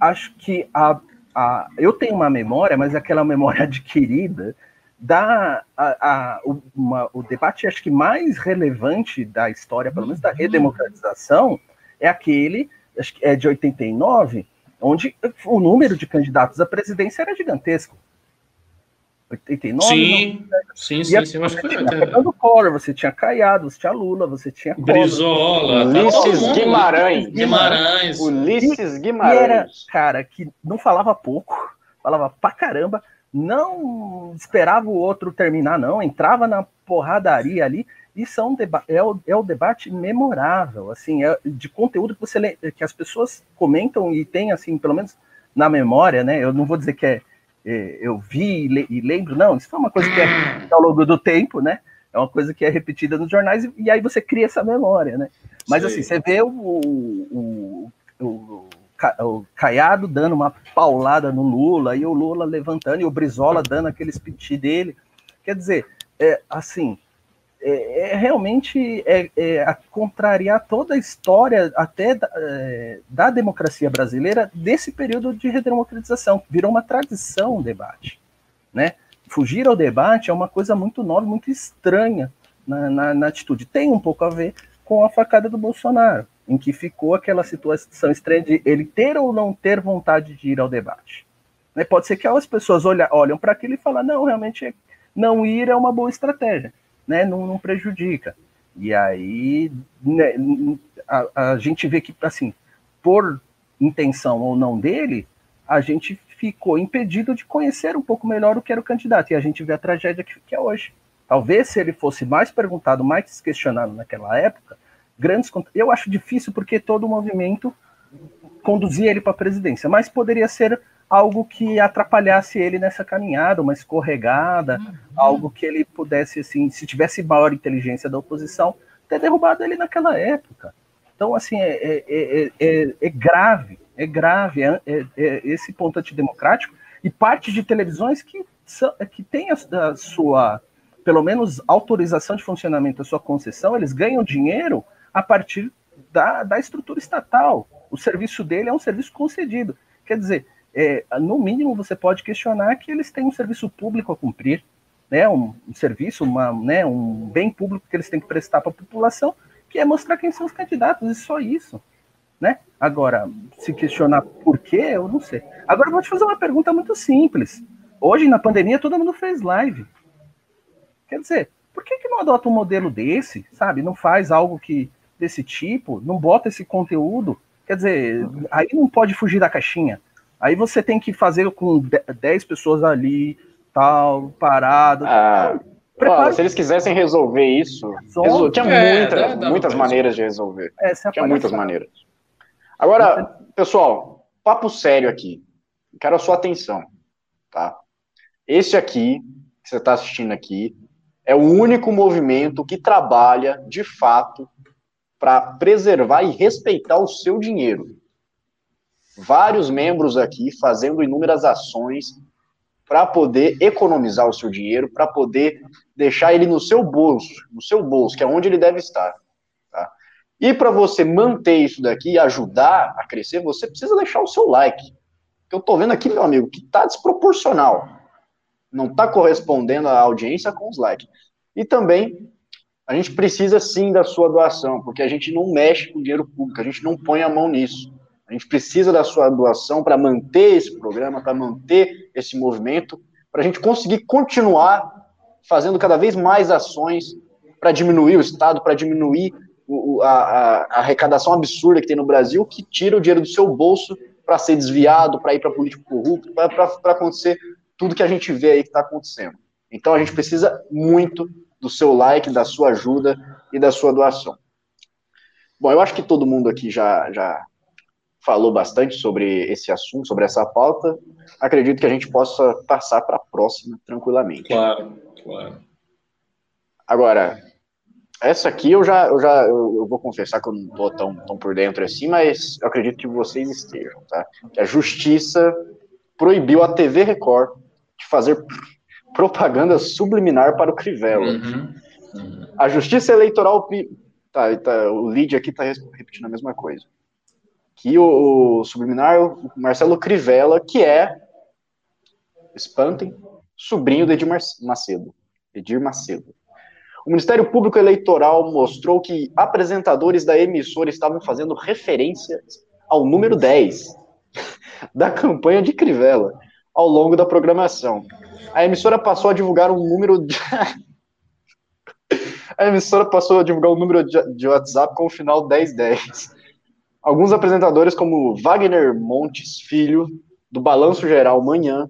acho que a, a, eu tenho uma memória, mas é aquela memória adquirida da a, a, uma, o debate acho que mais relevante da história, pelo menos da redemocratização, é aquele, acho que é de 89, onde o número de candidatos à presidência era gigantesco. 89? Sim, não, sim, sim, sim. Acho que Fernando Collor, você tinha Caiado, você tinha Lula, você tinha Brizola, Ulisses tá Guimarães. Guimarães. Ulisses Guimarães. E era, cara, que não falava pouco, falava pra caramba, não esperava o outro terminar, não, entrava na porradaria ali. Isso é, um é, o, é o debate memorável, assim, é de conteúdo que você que as pessoas comentam e tem, assim, pelo menos na memória, né? Eu não vou dizer que é é, eu vi e lembro, não, isso foi uma coisa que é ao longo do tempo, né? É uma coisa que é repetida nos jornais e, e aí você cria essa memória, né? Mas Sim. assim, você vê o, o, o, o, Caiado dando uma paulada no Lula e o Lula levantando e o Brizola dando aquele piti dele. Quer dizer, é, assim, é, é realmente é, é contrariar toda a história até da, é, da, democracia brasileira desse período de redemocratização. Virou uma tradição o debate. Né? Fugir ao debate é uma coisa muito nova, muito estranha na, na, na atitude. Tem um pouco a ver com a facada do Bolsonaro, em que ficou aquela situação estranha de ele ter ou não ter vontade de ir ao debate. Né? Pode ser que as pessoas olham, olham para aquilo e falam, não, realmente não ir é uma boa estratégia né, não, não prejudica. E aí né, a, a gente vê que, assim, por intenção ou não dele, a gente ficou impedido de conhecer um pouco melhor o que era o candidato. E a gente vê a tragédia que, que é hoje. Talvez se ele fosse mais perguntado, mais questionado naquela época, grandes. Eu acho difícil porque todo o movimento conduzia ele para a presidência, mas poderia ser algo que atrapalhasse ele nessa caminhada, uma escorregada, uhum. algo que ele pudesse, assim, se tivesse maior inteligência da oposição, ter derrubado ele naquela época. Então, assim, é, é, é, é grave, é grave esse ponto antidemocrático e parte de televisões que, que tem a, a sua, pelo menos, autorização de funcionamento, a sua concessão, eles ganham dinheiro a partir da, da estrutura estatal. O serviço dele é um serviço concedido. Quer dizer, é, no mínimo você pode questionar que eles têm um serviço público a cumprir, né, um, um serviço, uma, né, um bem público que eles têm que prestar para a população, que é mostrar quem são os candidatos, e só isso. Né? Agora, se questionar por quê, eu não sei. Agora, eu vou te fazer uma pergunta muito simples. Hoje, na pandemia, todo mundo fez live. Quer dizer, por que, que não adota um modelo desse, sabe? Não faz algo que desse tipo, não bota esse conteúdo. Quer dizer, aí não pode fugir da caixinha. Aí você tem que fazer com 10 pessoas ali, tal, parado. Ah, ó, se eles quisessem resolver isso, resol... tinha é, muita, dá, dá muitas maneiras de resolver. É, tinha muitas maneiras. Agora, pessoal, papo sério aqui. Quero a sua atenção, tá? Esse aqui, que você está assistindo aqui, é o único movimento que trabalha, de fato, para preservar e respeitar o seu dinheiro. Vários membros aqui fazendo inúmeras ações para poder economizar o seu dinheiro, para poder deixar ele no seu bolso, no seu bolso, que é onde ele deve estar. E para você manter isso daqui e ajudar a crescer, você precisa deixar o seu like. Eu estou vendo aqui, meu amigo, que está desproporcional. Não está correspondendo à audiência com os likes. E também, a gente precisa sim da sua doação, porque a gente não mexe com dinheiro público, a gente não põe a mão nisso. A gente precisa da sua doação para manter esse programa, para manter esse movimento, para a gente conseguir continuar fazendo cada vez mais ações para diminuir o Estado, para diminuir o, a, a, arrecadação absurda que tem no Brasil, que tira o dinheiro do seu bolso para ser desviado, para ir para político corrupto, para acontecer tudo que a gente vê aí que está acontecendo. Então a gente precisa muito do seu like, da sua ajuda e da sua doação. Bom, eu acho que todo mundo aqui já, já falou bastante sobre esse assunto, sobre essa pauta. Acredito que a gente possa passar para a próxima tranquilamente. Claro, claro. Agora, essa aqui eu já, eu já eu, vou confessar que eu não estou tão, tão por dentro assim, mas eu acredito que vocês estejam, tá? Que a justiça proibiu a TV Record de fazer propaganda subliminar para o Crivella. Uhum, uhum. A justiça eleitoral. Tá, tá, o lead aqui está repetindo a mesma coisa. Que o, o subliminar, o Marcelo Crivella, que é, espantem, sobrinho de Edir Macedo. Edir Macedo. O Ministério Público Eleitoral mostrou que apresentadores da emissora estavam fazendo referência ao número 10 da campanha de Crivella ao longo da programação. A emissora passou a divulgar um número de... A emissora passou a divulgar um número de WhatsApp com o final 1010. Alguns apresentadores, como Wagner Montes Filho, do Balanço Geral Manhã,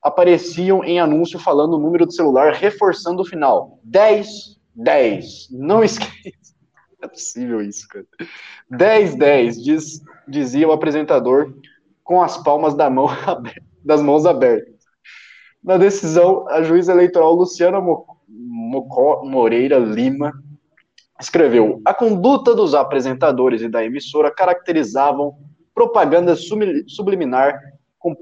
apareciam em anúncio falando o número do celular, reforçando o final. 10, 10. Não esqueça. É possível isso, cara. 10, 10, diz, dizia o apresentador com as palmas da mão das mãos abertas. Na decisão, a juíza eleitoral Luciana Moreira Lima escreveu: A conduta dos apresentadores e da emissora caracterizavam propaganda subliminar com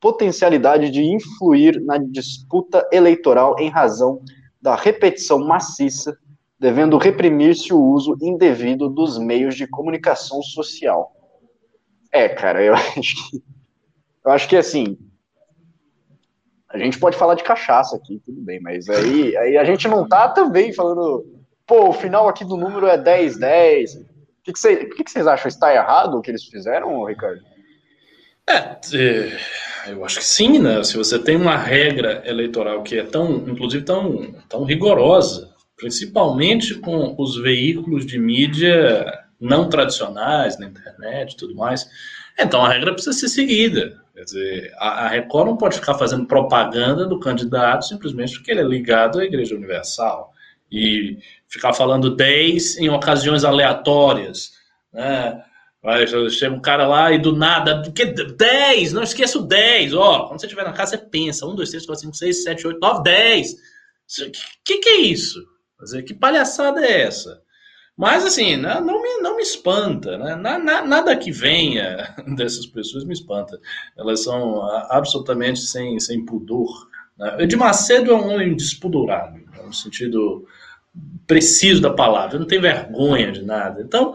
potencialidade de influir na disputa eleitoral em razão da repetição maciça, devendo reprimir-se o uso indevido dos meios de comunicação social. É, cara, eu acho que, eu acho que assim, a gente pode falar de cachaça aqui, tudo bem, mas aí, aí a gente não tá também falando, pô, o final aqui do número é 10, 10. O que, que, que, que vocês acham? Está errado o que eles fizeram, Ricardo? É, é eu acho que sim, né? Se você tem uma regra eleitoral que é tão, inclusive, tão, tão rigorosa, principalmente com os veículos de mídia não tradicionais, na internet e tudo mais, então a regra precisa ser seguida. Quer dizer, a Record não pode ficar fazendo propaganda do candidato simplesmente porque ele é ligado à Igreja Universal e ficar falando 10 em ocasiões aleatórias, né? Vai, chega um cara lá e do nada, que 10, não esqueça o 10, ó. Quando você estiver na casa, você pensa: 1, 2, 3, 4, 5, 6, 7, 8, 9, 10. O que, que é isso? Que palhaçada é essa? Mas assim, não, não, me, não me espanta, né? nada que venha dessas pessoas me espanta. Elas são absolutamente sem, sem pudor. Né? De Macedo é um homem despudorado, no sentido preciso da palavra, não tem vergonha de nada. Então,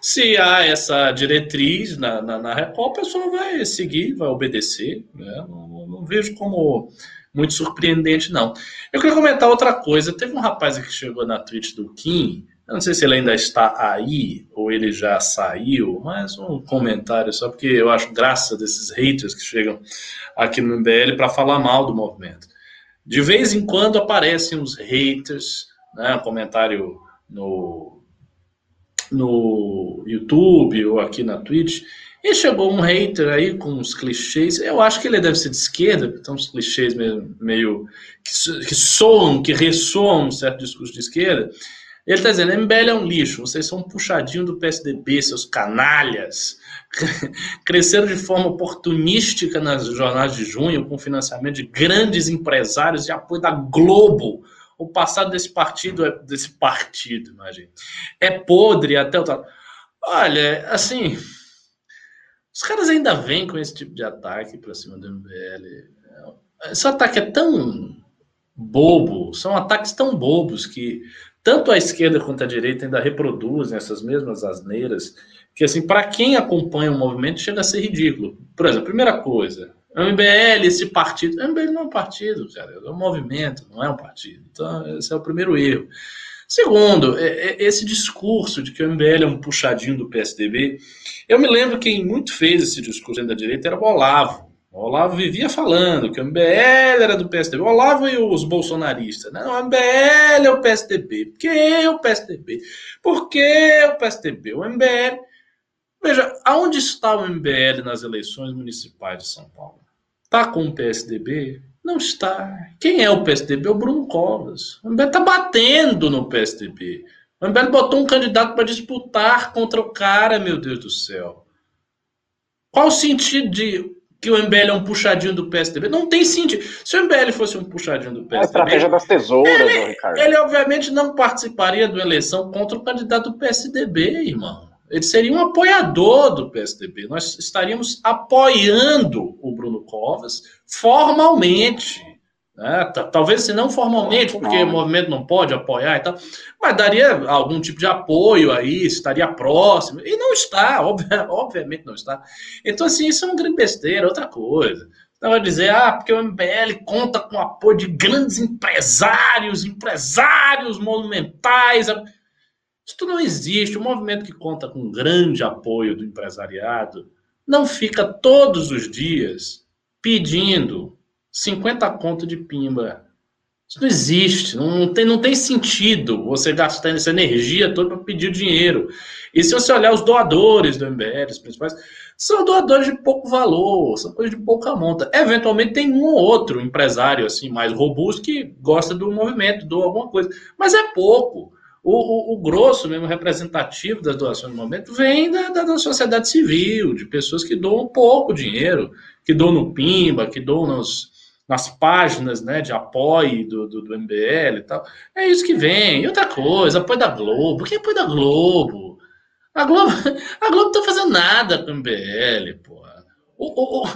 se há essa diretriz na, na, na Record, a pessoa vai seguir, vai obedecer. Né? Não, não, vejo como muito surpreendente, não. Eu queria comentar outra coisa. Teve um rapaz que chegou na tweet do Kim, eu não sei se ele ainda está aí ou ele já saiu, mas um comentário só porque eu acho graça desses haters que chegam aqui no MBL para falar mal do movimento. De vez em quando aparecem os haters, né, um comentário no, no YouTube ou aqui na Twitch, e chegou um hater aí com uns clichês. Eu acho que ele deve ser de esquerda, porque tem uns clichês meio, meio que, que soam, que ressoam um certo discurso de esquerda. Ele está dizendo: MBL é um lixo, vocês são um puxadinho do PSDB, seus canalhas. Cresceram de forma oportunística nas jornadas de junho, com financiamento de grandes empresários e apoio da Globo. O passado desse partido, é, desse partido, imagina, é podre até o. Olha, assim, os caras ainda vêm com esse tipo de ataque para cima do MBL. Esse ataque é tão bobo, são ataques tão bobos que tanto a esquerda quanto a direita ainda reproduzem essas mesmas asneiras, que assim, para quem acompanha o movimento chega a ser ridículo. Por exemplo, primeira coisa, o MBL, esse partido, o MBL não é um partido, cara, é um movimento, não é um partido. Então, esse é o primeiro erro. Segundo, é, é, esse discurso de que o MBL é um puxadinho do PSDB, eu me lembro quem muito fez esse discurso da direita era o Olavo. O Olavo vivia falando que o MBL era do PSDB. O Olavo e os bolsonaristas. Não, o MBL é o PSDB. Por que o PSDB? Por que o PSDB? O MBL. Veja, aonde está o MBL nas eleições municipais de São Paulo? Está com o PSDB? Não está. Quem é o PSDB? É o Bruno Covas. O MBL está batendo no PSDB. O MBL botou um candidato para disputar contra o cara, meu Deus do céu. Qual o sentido de que o MBL é um puxadinho do PSDB. Não tem sentido. Se o MBL fosse um puxadinho do PSDB. É a estratégia das tesouras, ele, Ricardo. Ele, obviamente, não participaria da eleição contra o candidato do PSDB, irmão. Ele seria um apoiador do PSDB. Nós estaríamos apoiando o Bruno Covas formalmente. Né? Talvez se não formalmente, porque o movimento não pode apoiar e tal, mas daria algum tipo de apoio aí, estaria próximo, e não está, obviamente não está. Então, assim, isso é uma grande besteira, outra coisa. Então, vai dizer, ah, porque o MBL conta com o apoio de grandes empresários, empresários monumentais. Isso não existe. O movimento que conta com grande apoio do empresariado não fica todos os dias pedindo 50 conto de pimba. Isso não existe, não tem, não tem sentido você gastar essa energia toda para pedir dinheiro. E se você olhar os doadores do MBL, os principais, são doadores de pouco valor, são coisas de pouca monta. Eventualmente tem um ou outro empresário assim mais robusto que gosta do movimento, doa alguma coisa, mas é pouco. O, o, o, grosso mesmo representativo das doações no momento vem da, da, da, sociedade civil, de pessoas que doam pouco dinheiro, que doam no Pimba, que doam nos, nas páginas né, de apoio do, do, do, MBL e tal. É isso que vem. E outra coisa, apoio da Globo. Que apoio da Globo? A Globo, a Globo não tá fazendo nada com o MBL, pô. O, o,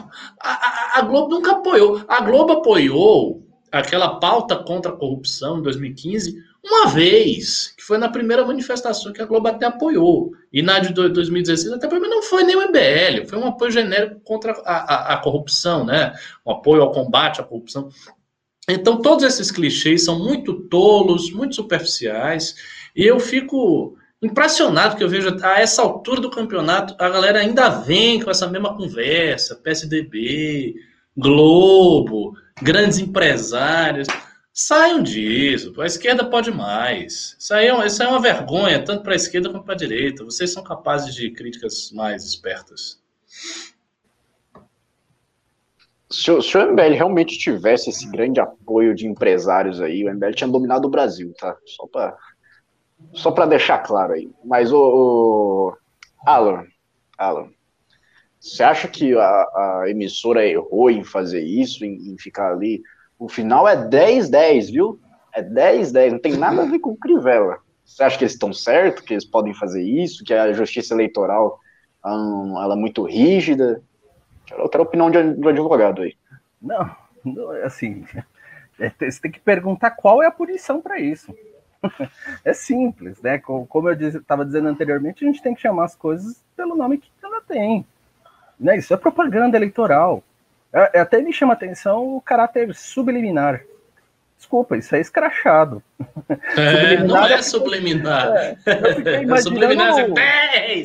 a, a, Globo nunca apoiou. A Globo apoiou aquela pauta contra a corrupção em 2015 uma vez, que foi na primeira manifestação que a Globo até apoiou. E na de 2016, até para mim, não foi nem o MBL, foi um apoio genérico contra a, a, a corrupção, né? Um apoio ao combate à corrupção. Então, todos esses clichês são muito tolos, muito superficiais, e eu fico impressionado que eu vejo a essa altura do campeonato, a galera ainda vem com essa mesma conversa, PSDB, Globo, grandes empresários. Saiam disso. A esquerda pode mais. Isso aí é, isso é uma vergonha, tanto para a esquerda quanto para a direita. Vocês são capazes de críticas mais espertas. Se o, se o MBL realmente tivesse esse grande apoio de empresários aí, o MBL tinha dominado o Brasil, tá? Só para só deixar claro aí. Mas o, o Alan, Alan, você acha que a, a, emissora errou em fazer isso, em, em ficar ali o final é 10-10, viu? É 10-10, não tem nada a ver com Crivella. Você acha que eles estão certos, que eles podem fazer isso, que a justiça eleitoral um, ela é muito rígida? Quero outra opinião de, do advogado aí. Não, assim, é, você tem que perguntar qual é a punição para isso. é simples, né? Como eu estava dizendo anteriormente, a gente tem que chamar as coisas pelo nome que ela tem. Né? Isso é propaganda eleitoral. É, é até me chama atenção o caráter subliminar. Desculpa, isso é escrachado. É, não é, é subliminar. É, é subliminar é,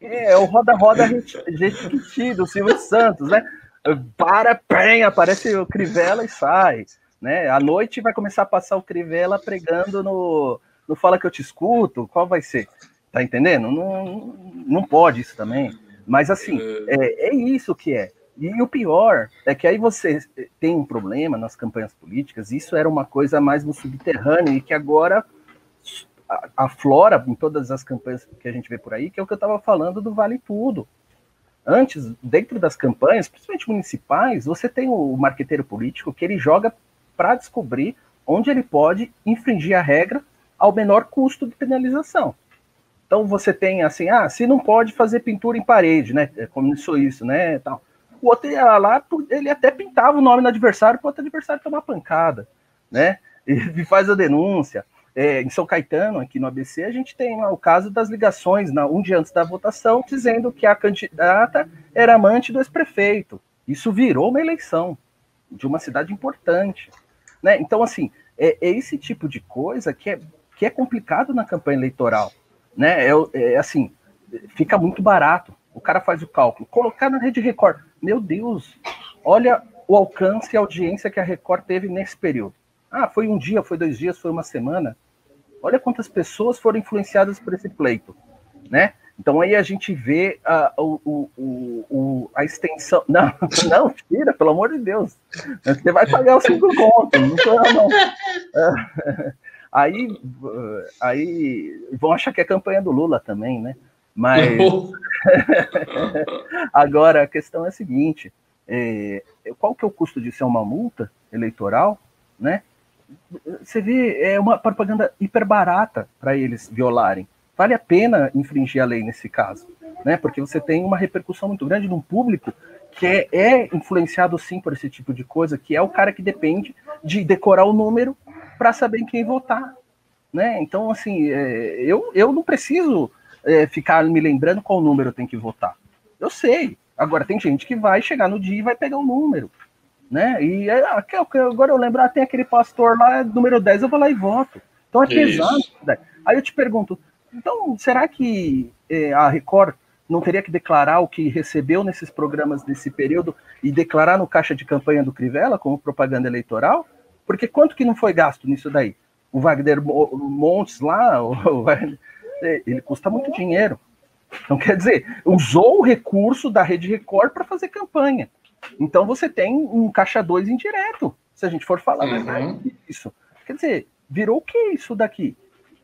é, é o roda-roda repetido, o Silvio Santos, né? Para, pem, aparece o Crivella e sai. Né? À noite vai começar a passar o Crivella pregando no, no Fala Que Eu Te Escuto. Qual vai ser? Tá entendendo? Não, não pode isso também. Mas assim, é, é isso que é. E o pior é que aí você tem um problema nas campanhas políticas, isso era uma coisa mais no subterrâneo e que agora aflora em todas as campanhas que a gente vê por aí, que é o que eu estava falando do Vale Tudo. Antes, dentro das campanhas, principalmente municipais, você tem o marqueteiro político que ele joga para descobrir onde ele pode infringir a regra ao menor custo de penalização. Então você tem assim, ah, se não pode fazer pintura em parede, né? É isso isso, né? Tal. O outro ia lá, ele até pintava o nome do adversário para o outro adversário tomar pancada, né? E faz a denúncia. É, em São Caetano, aqui no ABC, a gente tem lá o caso das ligações, na, um dia antes da votação, dizendo que a candidata era amante do ex-prefeito. Isso virou uma eleição de uma cidade importante. Né? Então, assim, é, é, esse tipo de coisa que é, que é complicado na campanha eleitoral. Né? É, é assim, fica muito barato. O cara faz o cálculo. Colocar na Rede Record. Meu Deus, olha o alcance e a audiência que a Record teve nesse período. Ah, foi um dia, foi dois dias, foi uma semana. Olha quantas pessoas foram influenciadas por esse pleito, né? Então aí a gente vê a, o, o, o, a extensão. Não, não, tira, pelo amor de Deus. Você vai pagar os cinco contos, não não. Aí, aí vão achar que é campanha do Lula também, né? Mas agora a questão é a seguinte: é, qual que é o custo de ser uma multa eleitoral, né? você vê, é uma propaganda hiper barata para eles violarem. Vale a pena infringir a lei nesse caso, né? Porque você tem uma repercussão muito grande num público que é, é influenciado sim por esse tipo de coisa, que é o cara que depende de decorar o número para saber em quem votar, né? Então, assim, é, eu, eu não preciso é, ficar me lembrando qual número eu tenho que votar. Eu sei. Agora, tem gente que vai chegar no dia e vai pegar o número né? E é, agora eu lembro, ah, tem aquele pastor lá, número 10, eu vou lá e voto. Então é pesado. Né? Aí eu te pergunto, então, será que é, a Record não teria que declarar o que recebeu nesses programas desse período e declarar no caixa de campanha do Crivella como propaganda eleitoral? Porque quanto que não foi gasto nisso daí? O Wagner Montes lá, ele custa muito dinheiro. Então, quer dizer, usou o recurso da Rede Record para fazer campanha. Então você tem um caixa 2 indireto, se a gente for falar uhum. isso. Quer dizer, virou o que isso daqui?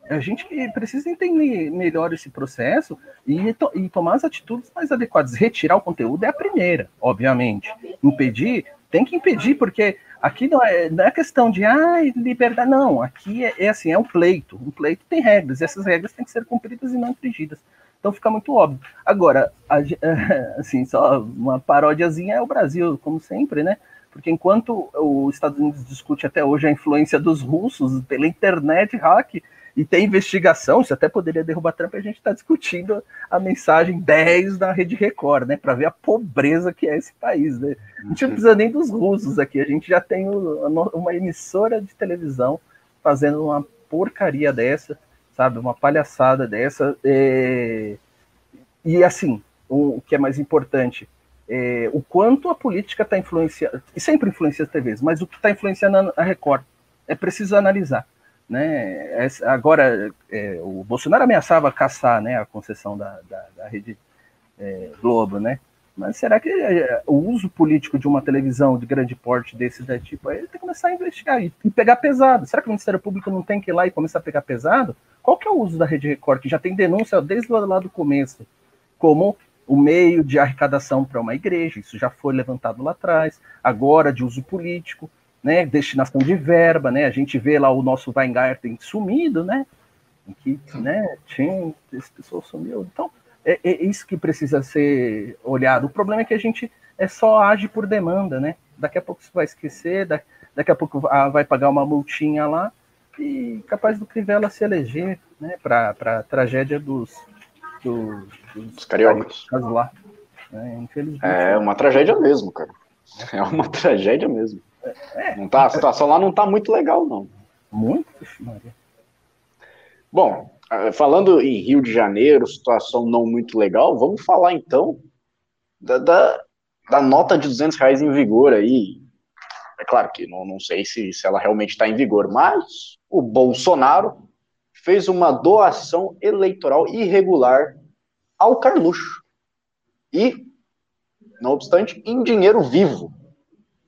A gente precisa entender melhor esse processo e, to e, tomar as atitudes mais adequadas. Retirar o conteúdo é a primeira, obviamente. Impedir, tem que impedir, porque aqui não é, não é questão de ah, liberdade, não. Aqui é, é assim, é um pleito. Um pleito tem regras, e essas regras têm que ser cumpridas e não infringidas. Então fica muito óbvio. Agora, a, assim, só uma paródiazinha é o Brasil, como sempre, né? Porque enquanto os Estados Unidos discute até hoje a influência dos russos pela internet, hack, e tem investigação, isso até poderia derrubar Trump, a gente está discutindo a mensagem 10 da Rede Record, né? Para ver a pobreza que é esse país, né? A gente não precisa nem dos russos aqui, a gente já tem uma emissora de televisão fazendo uma porcaria dessa sabe? Uma palhaçada dessa. É... E assim, o, que é mais importante, é, o quanto a política está influenciando, e sempre influencia as TVs, mas o que está influenciando a Record, é preciso analisar. Né? agora, é, o Bolsonaro ameaçava caçar né, a concessão da, da, da rede é, Globo, né? Mas será que é, o uso político de uma televisão de grande porte desse da tipo aí tem que começar a investigar e, e, pegar pesado? Será que o Ministério Público não tem que ir lá e começar a pegar pesado? Qual que é o uso da Rede Record, que já tem denúncia desde lá do começo, como o meio de arrecadação para uma igreja, isso já foi levantado lá atrás, agora de uso político, né, destinação de verba, né, a gente vê lá o nosso Weingarten sumido, né, que, né, tinha, esse pessoal sumiu, então, é, é, isso que precisa ser olhado. O problema é que a gente é só age por demanda, né? Daqui a pouco você vai esquecer, daqui, daqui a pouco vai pagar uma multinha lá, e capaz do Crivella se eleger né, para a tragédia dos, dos, dos cariocas. lá. Né, infelizmente. É uma tragédia mesmo, cara. É uma tragédia mesmo. É, não tá, a situação lá não tá muito legal, não. Muito? Bom, ah, falando em Rio de Janeiro, situação não muito legal, vamos falar então da, da, da nota de 200 reais em vigor aí. É claro que não, não sei se, se ela realmente está em vigor, mas o Bolsonaro fez uma doação eleitoral irregular ao Carluxo. E, não obstante, em dinheiro vivo.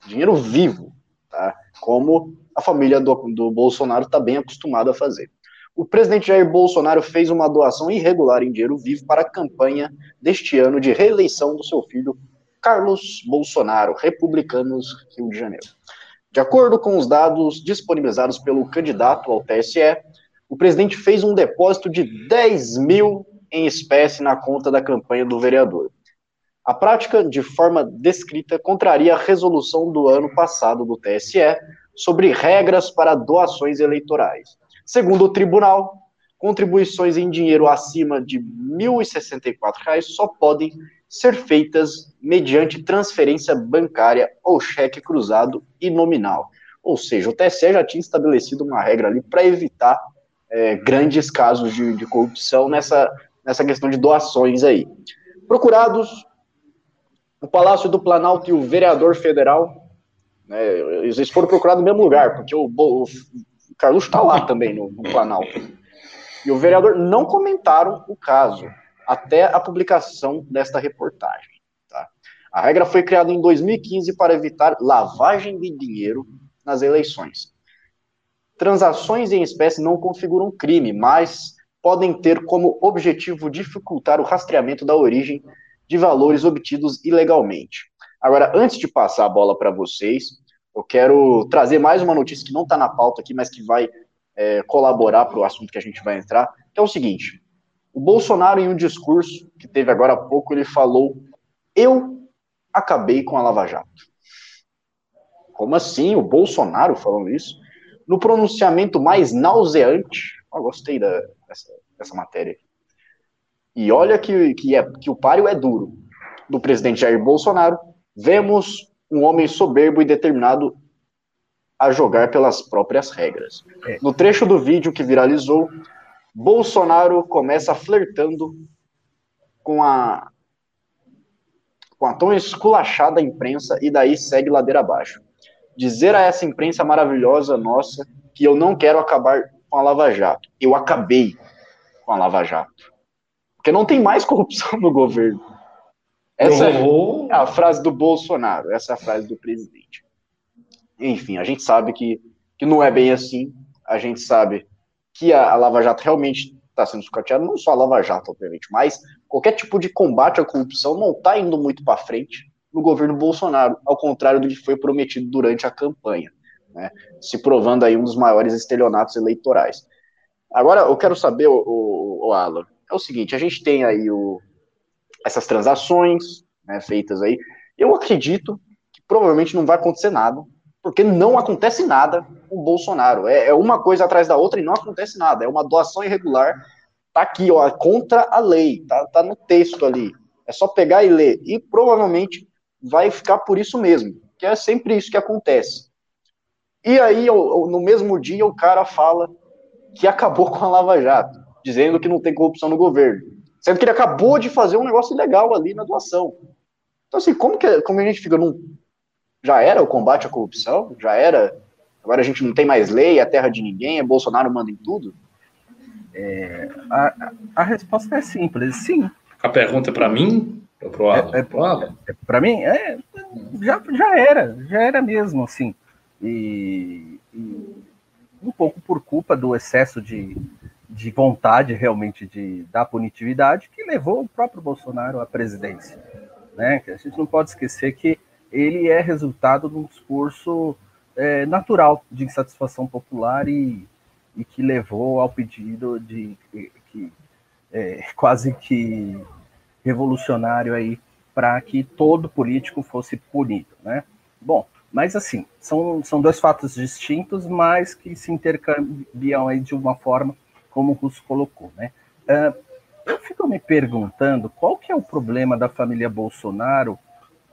Dinheiro vivo, tá? Como a família do, do Bolsonaro está bem acostumada a fazer. O presidente Jair Bolsonaro fez uma doação irregular em dinheiro vivo para a campanha deste ano de reeleição do seu filho Carlos Bolsonaro, republicanos Rio de Janeiro. De acordo com os dados disponibilizados pelo candidato ao TSE, o presidente fez um depósito de 10 mil em espécie na conta da campanha do vereador. A prática, de forma descrita, contraria a resolução do ano passado do TSE sobre regras para doações eleitorais. Segundo o tribunal, contribuições em dinheiro acima de R$ 1.064 só podem ser feitas mediante transferência bancária ou cheque cruzado e nominal. Ou seja, o TSE já tinha estabelecido uma regra ali para evitar é, grandes casos de, de corrupção nessa, nessa questão de doações aí. Procurados, o Palácio do Planalto e o vereador federal né, eles foram procurados no mesmo lugar, porque o, o, o Carlos está lá também no, no Planalto. E o vereador não comentaram o caso até a publicação desta reportagem. Tá? A regra foi criada em 2015 para evitar lavagem de dinheiro nas eleições. Transações em espécie não configuram crime, mas podem ter como objetivo dificultar o rastreamento da origem de valores obtidos ilegalmente. Agora, antes de passar a bola para vocês, eu quero trazer mais uma notícia que não está na pauta aqui, mas que vai é, colaborar para o assunto que a gente vai entrar, que é o seguinte: o Bolsonaro, em um discurso que teve agora há pouco, ele falou: Eu acabei com a Lava Jato. Como assim? O Bolsonaro falando isso? No pronunciamento mais nauseante, eu gostei da, dessa, matéria. E olha que, que, é, que o páreo é duro. Do presidente Jair Bolsonaro, vemos um homem soberbo e determinado a jogar pelas próprias regras. É. No trecho do vídeo que viralizou, Bolsonaro começa flertando com a com a tão esculachada imprensa e daí segue ladeira abaixo. Dizer a essa imprensa maravilhosa nossa que eu não quero acabar com a Lava Jato. Eu acabei com a Lava Jato. Porque não tem mais corrupção no governo. Essa oh. é a frase do Bolsonaro, essa é a frase do presidente. Enfim, a gente sabe que, que não é bem assim. A gente sabe que a, a Lava Jato realmente está sendo sucateada, não só a Lava Jato, obviamente, mas qualquer tipo de combate à corrupção não está indo muito para frente no governo Bolsonaro, ao contrário do que foi prometido durante a campanha, né, se provando aí um dos maiores estelionatos eleitorais. Agora, eu quero saber, o, o, o Alan, é o seguinte, a gente tem aí o, essas transações né, feitas aí, eu acredito que provavelmente não vai acontecer nada, porque não acontece nada com o Bolsonaro. É, é, uma coisa atrás da outra e não acontece nada. É uma doação irregular. Tá aqui, ó, contra a lei. Tá, tá no texto ali. É só pegar e ler. E provavelmente vai ficar por isso mesmo. Que é sempre isso que acontece. E aí, no mesmo dia, o cara fala que acabou com a Lava Jato, dizendo que não tem corrupção no governo. Sendo que ele acabou de fazer um negócio legal ali na doação. Então, assim, como que como a gente fica num já era o combate à corrupção, já era. Agora a gente não tem mais lei, é terra de ninguém, é Bolsonaro manda em tudo? É, a, a resposta é simples, sim. A pergunta é para mim? Ou pro Alan? É, é, pro Alan? é para mim? É, já, já era, já era mesmo, assim. E, e, um pouco por culpa do excesso de, de vontade realmente de dar punitividade que levou o próprio Bolsonaro à presidência. Né? A gente não pode esquecer que ele é resultado de um discurso é, natural de insatisfação popular e, e, que levou ao pedido de que, é, quase que revolucionário aí para que todo político fosse punido, né? Bom, Mas, assim, são, são dois fatos distintos, mas que se intercambiam aí de uma forma, como o Russo colocou, né? Uh, eu fico me perguntando qual que é o problema da família Bolsonaro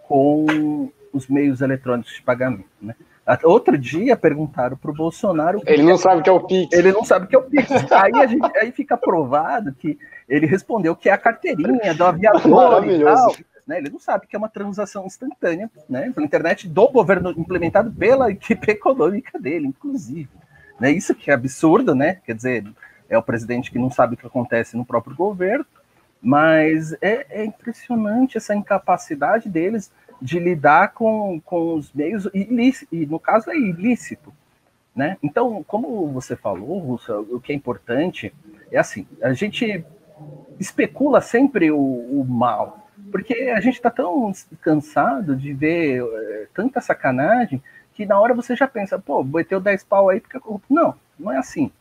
com os meios eletrônicos de pagamento, né? Outro dia perguntaram para o Bolsonaro. Ele não é, sabe o que é o Pix. Ele não sabe o que é o Pix. aí, a gente, aí fica provado que ele respondeu que é a carteirinha do aviador e tal. Né? Ele não sabe que é uma transação instantânea né? pela internet do governo, implementado pela equipe econômica dele, inclusive. Né? Isso que é absurdo, né? Quer dizer, é o presidente que não sabe o que acontece no próprio governo, mas é, é impressionante essa incapacidade deles de lidar com, com os meios ilícitos, e no caso é ilícito. Né? Então, como você falou, o que é importante é assim, a gente especula sempre o, o mal, porque a gente está tão cansado de ver é, tanta sacanagem que na hora você já pensa, pô, meteu 10 pau aí porque é corrupto. Não, não é assim.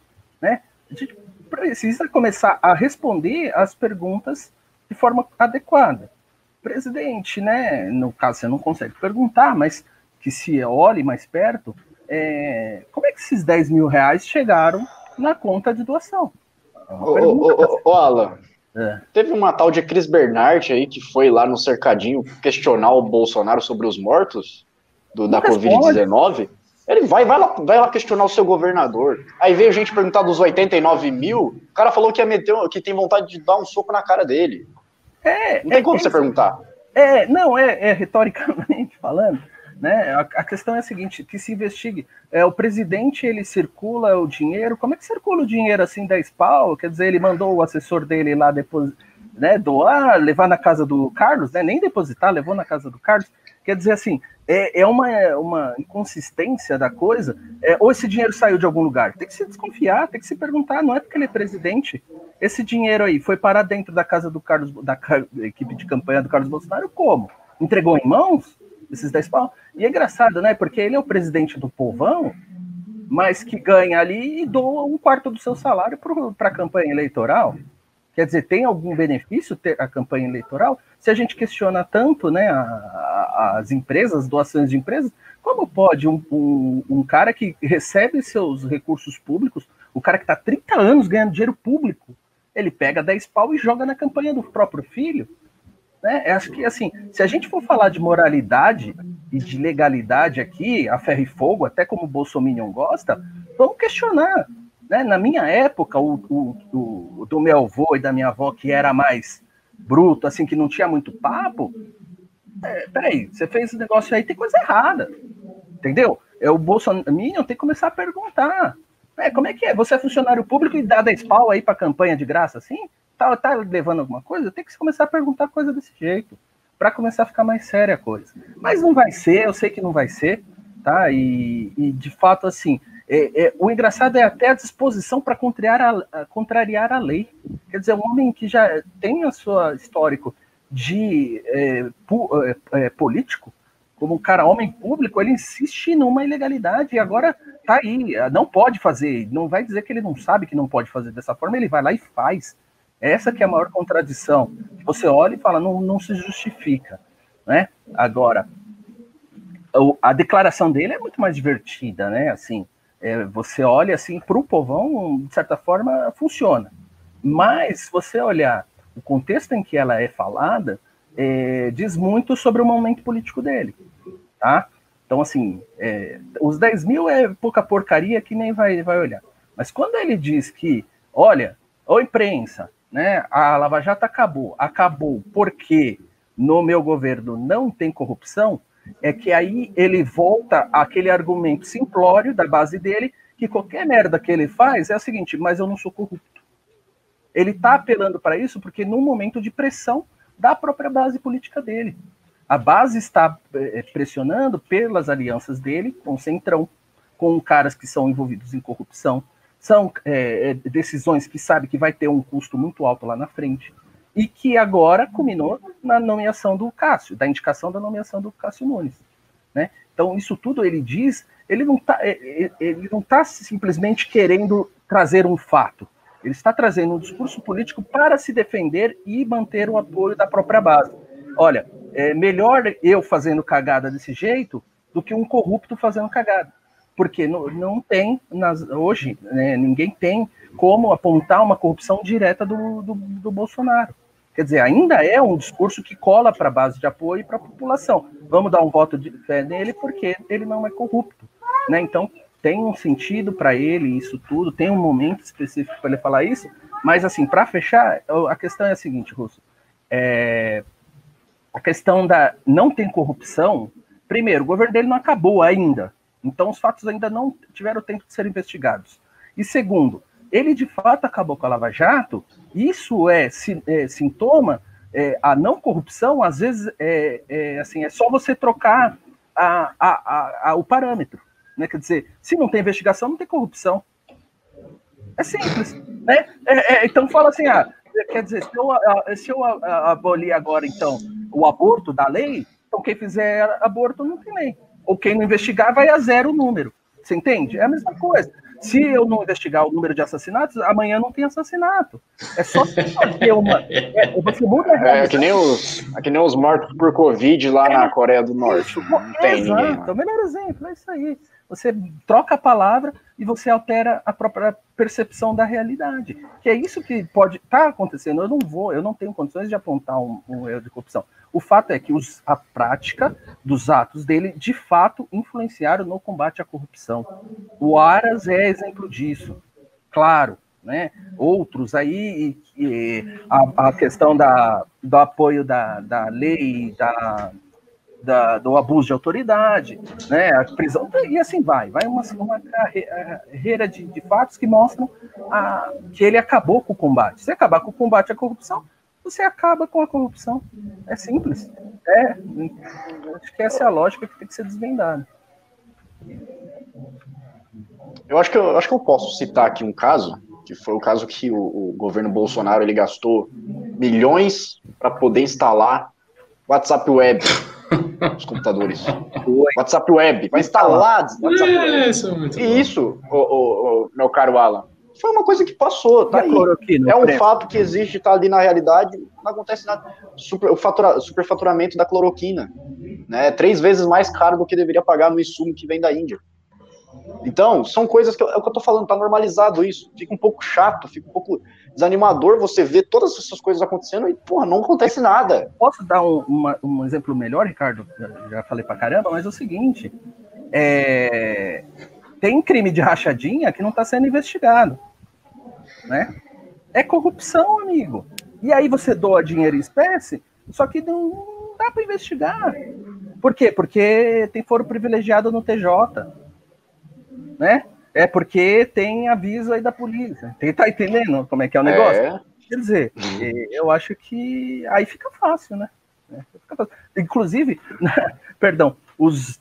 Né? A gente precisa começar a responder as perguntas de forma adequada presidente, né? No caso, você não consegue perguntar, mas que se olhe mais perto, é, como é que esses 10 mil reais chegaram na conta de doação? É ô, ô, ô, Alan, é. teve uma tal de Cris Bernard aí que foi lá no cercadinho questionar o Bolsonaro sobre os mortos do, da Covid-19. Ele vai, vai, lá, vai lá questionar o seu governador. Aí veio gente perguntar dos 89 mil, o cara falou que, ia meter, que tem vontade de dar um soco na cara dele. É, não tem é, como é, você perguntar. É, não, é, é retoricamente falando, né? A, a, questão é a seguinte, que se investigue. É, o presidente, ele circula o dinheiro, como é que circula o dinheiro assim, 10 pau? Quer dizer, ele mandou o assessor dele lá depois, né, doar, levar na casa do Carlos, né? Nem depositar, levou na casa do Carlos. Quer dizer assim, é, é uma, uma inconsistência da coisa, é, ou esse dinheiro saiu de algum lugar. Tem que se desconfiar, tem que se perguntar, não é porque ele é presidente. Esse dinheiro aí foi parar dentro da casa do Carlos, da, da equipe de campanha do Carlos Bolsonaro, como? Entregou em mãos esses 10 pau? E é engraçado, né? Porque ele é o presidente do povão, mas que ganha ali e doa um quarto do seu salário para a campanha eleitoral. Quer dizer, tem algum benefício ter a campanha eleitoral? Se a gente questiona tanto né, a, a, as empresas, doações de empresas, como pode um, um, um, cara que recebe seus recursos públicos, o cara que está 30 anos ganhando dinheiro público, ele pega 10 pau e joga na campanha do próprio filho? Né? Acho que, assim, se a gente for falar de moralidade e de legalidade aqui, a ferro e fogo, até como o Bolsonaro gosta, vamos questionar. Né? Na minha época, o, o, o, do meu avô e da minha avó, que era mais bruto, assim, que não tinha muito papo, é, peraí, você fez esse negócio aí, tem coisa errada. Entendeu? É, o Bolsonaro tem que começar a perguntar. É, como é que é? Você é funcionário público e dá 10 pau aí para campanha de graça assim? Tá, tá levando alguma coisa? Tem que começar a perguntar coisa desse jeito, para começar a ficar mais séria a coisa. Mas não vai ser, eu sei que não vai ser, tá? E, e de fato, assim, é, é, o engraçado é até a disposição para contrariar contrariar a lei. Quer dizer, um homem que já tem o seu histórico de é, pu, é, é, político, como um cara homem público, ele insiste numa ilegalidade e agora tá aí, não pode fazer, não vai dizer que ele não sabe que não pode fazer dessa forma, ele vai lá e faz. Essa que é a maior contradição. Você olha e fala, não, não se justifica, né? Agora, a declaração dele é muito mais divertida, né? Assim, é, você olha assim para o povão, de certa forma, funciona. Mas se você olhar o contexto em que ela é falada, é, diz muito sobre o momento político dele, tá? Então, assim, é, os 10 mil é pouca porcaria que nem vai, vai olhar. Mas quando ele diz que, olha, ô imprensa, né, a Lava Jato acabou, acabou porque no meu governo não tem corrupção, é que aí ele volta àquele argumento simplório da base dele, que qualquer merda que ele faz é o seguinte, mas eu não sou corrupto. Ele está apelando para isso porque num momento de pressão da própria base política dele. A base está é, pressionando pelas alianças dele com o Centrão, com caras que são envolvidos em corrupção. São é decisões que sabe que vai ter um custo muito alto lá na frente e que agora culminou na nomeação do Cássio, da indicação da nomeação do Cássio Nunes. Né? Então, isso tudo ele diz, ele não está ele não tá simplesmente querendo trazer um fato, ele está trazendo um discurso político para se defender e manter o apoio da própria base. Olha, é melhor eu fazendo cagada desse jeito do que um corrupto fazendo cagada. Porque não, não tem, nas, hoje, né, ninguém tem como apontar uma corrupção direta do, do, do Bolsonaro. Quer dizer, ainda é um discurso que cola para a base de apoio e para a população. Vamos dar um voto de fé nele porque ele não é corrupto. Né? Então, tem um sentido para ele isso tudo, tem um momento específico para ele falar isso, mas, assim, para fechar, a questão é a seguinte, Russo. É, a questão da não tem corrupção, primeiro, o governo dele não acabou ainda. Então, os fatos ainda não tiveram tempo de ser investigados. E segundo, ele de fato acabou com a Lava Jato, isso é, é sintoma, é, a não corrupção, às vezes, é, é, assim, é só você trocar a, a, a, o parâmetro. Né? Quer dizer, se não tem investigação, não tem corrupção. É simples. Né? É, é, então fala assim, ah, quer dizer, se eu, se eu abolir agora, então, o aborto da lei, então quem fizer aborto não tem lei. Ou quem não investigar vai a zero o número. Você entende? É a mesma coisa. Se eu não investigar o número de assassinatos, amanhã não tem assassinato. É só fazer uma. É, você muda a é, que nem os, é que nem os mortos por Covid lá é, na Coreia do Norte. Isso, não tem exato, ninguém. É o melhor exemplo, é isso aí. Você troca a palavra e você altera a própria percepção da realidade. Que é isso que pode estar tá acontecendo. Eu não vou, eu não tenho condições de apontar um, um erro de corrupção. O fato é que os, a prática dos atos dele, de fato, influenciaram no combate à corrupção. O Aras é exemplo disso, claro. Né? Outros aí, e, e a, a, questão da, do apoio da, da lei, da, da, do abuso de autoridade, né, a prisão, e assim vai, vai uma, uma carreira de, de fatos que mostram a, que ele acabou com o combate. Se acabar com o combate à corrupção, você acaba com a corrupção. É simples. É, acho que essa é a lógica que tem que ser desvendada. Eu acho que eu, acho que eu posso citar aqui um caso, que foi o caso que o, o governo Bolsonaro ele gastou milhões para poder instalar WhatsApp Web os computadores. WhatsApp Web, vai instalar WhatsApp Web. Isso, é e isso, o, o, o, meu caro Alan, foi uma coisa que passou, tá aí. É um fato que existe, tá ali na realidade, não acontece nada. Super, o fatura, superfaturamento da cloroquina, né? Três vezes mais caro do que deveria pagar no insumo que vem da Índia. Então, são coisas que eu, é o que eu tô falando, tá normalizado isso. Fica um pouco chato, fica um pouco desanimador você ver todas essas coisas acontecendo e, porra, não acontece nada. Posso dar um, uma, um exemplo melhor, Ricardo? Já falei pra caramba, mas é o seguinte: é, tem crime de rachadinha que não está sendo investigado. Né? É corrupção, amigo. E aí você doa dinheiro em espécie, só que não dá para investigar. Por quê? Porque tem foro privilegiado no TJ. Né? É porque tem aviso aí da polícia. Tá entendendo como é que é o negócio? É. Quer dizer, eu acho que aí fica fácil, né? É, fica fácil. Inclusive, perdão, os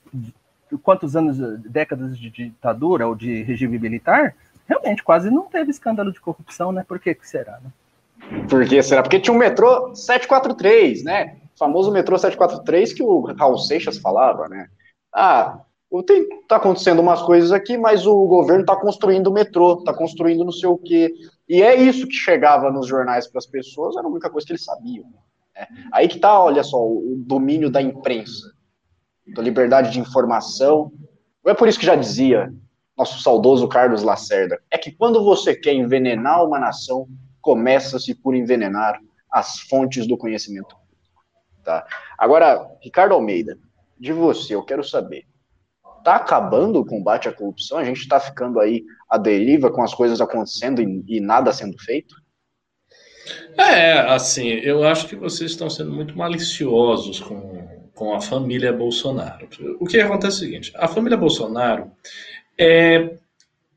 quantos anos, décadas de ditadura ou de regime militar, realmente quase não teve escândalo de corrupção, né? Por que, que será, né? Por que será? Porque tinha um metrô 743, né? O famoso metrô 743 que o Raul Seixas falava, né? Ah, tem, tá acontecendo umas coisas aqui, mas o governo tá construindo o metrô, tá construindo não sei o quê. E é isso que chegava nos jornais para as pessoas, era a única coisa que eles sabiam. Né? Aí que tá, olha só, o domínio da imprensa da liberdade de informação. É por isso que já dizia nosso saudoso Carlos Lacerda, é que quando você quer envenenar uma nação, começa-se por envenenar as fontes do conhecimento. Tá? Agora, Ricardo Almeida, de você, eu quero saber, tá acabando o combate à corrupção? A gente está ficando aí à deriva com as coisas acontecendo e, e nada sendo feito? É, assim, eu acho que vocês estão sendo muito maliciosos com com a família Bolsonaro. O que acontece é o seguinte: a família Bolsonaro é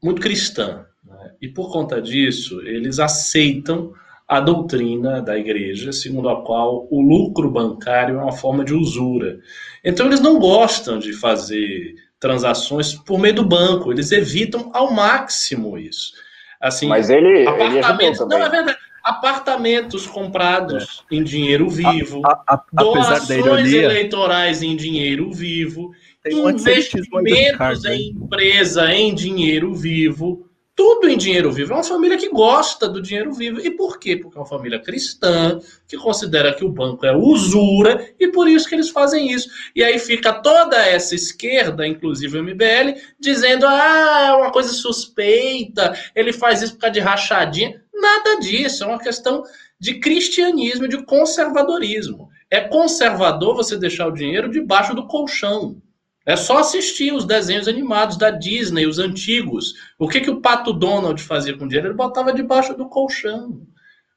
muito cristã, né? e por conta disso, eles aceitam a doutrina da igreja, segundo a qual o lucro bancário é uma forma de usura. Então, eles não gostam de fazer transações por meio do banco, eles evitam ao máximo isso. Assim, Mas ele, apartamentos, ele não é verdade apartamentos comprados é. em dinheiro vivo, a, a, a, doações eleitorais em dinheiro vivo, investimentos em empresa em dinheiro vivo, tudo em dinheiro vivo. É uma família que gosta do dinheiro vivo. E por quê? Porque é uma família cristã, que considera que o banco é usura, e por isso que eles fazem isso. E aí fica toda essa esquerda, inclusive o MBL, dizendo: ah, é uma coisa suspeita, ele faz isso por causa de rachadinha. Nada disso, é uma questão de cristianismo, de conservadorismo. É conservador você deixar o dinheiro debaixo do colchão. É só assistir os desenhos animados da Disney, os antigos. O que, que o Pato Donald fazia com dinheiro? Ele botava debaixo do colchão.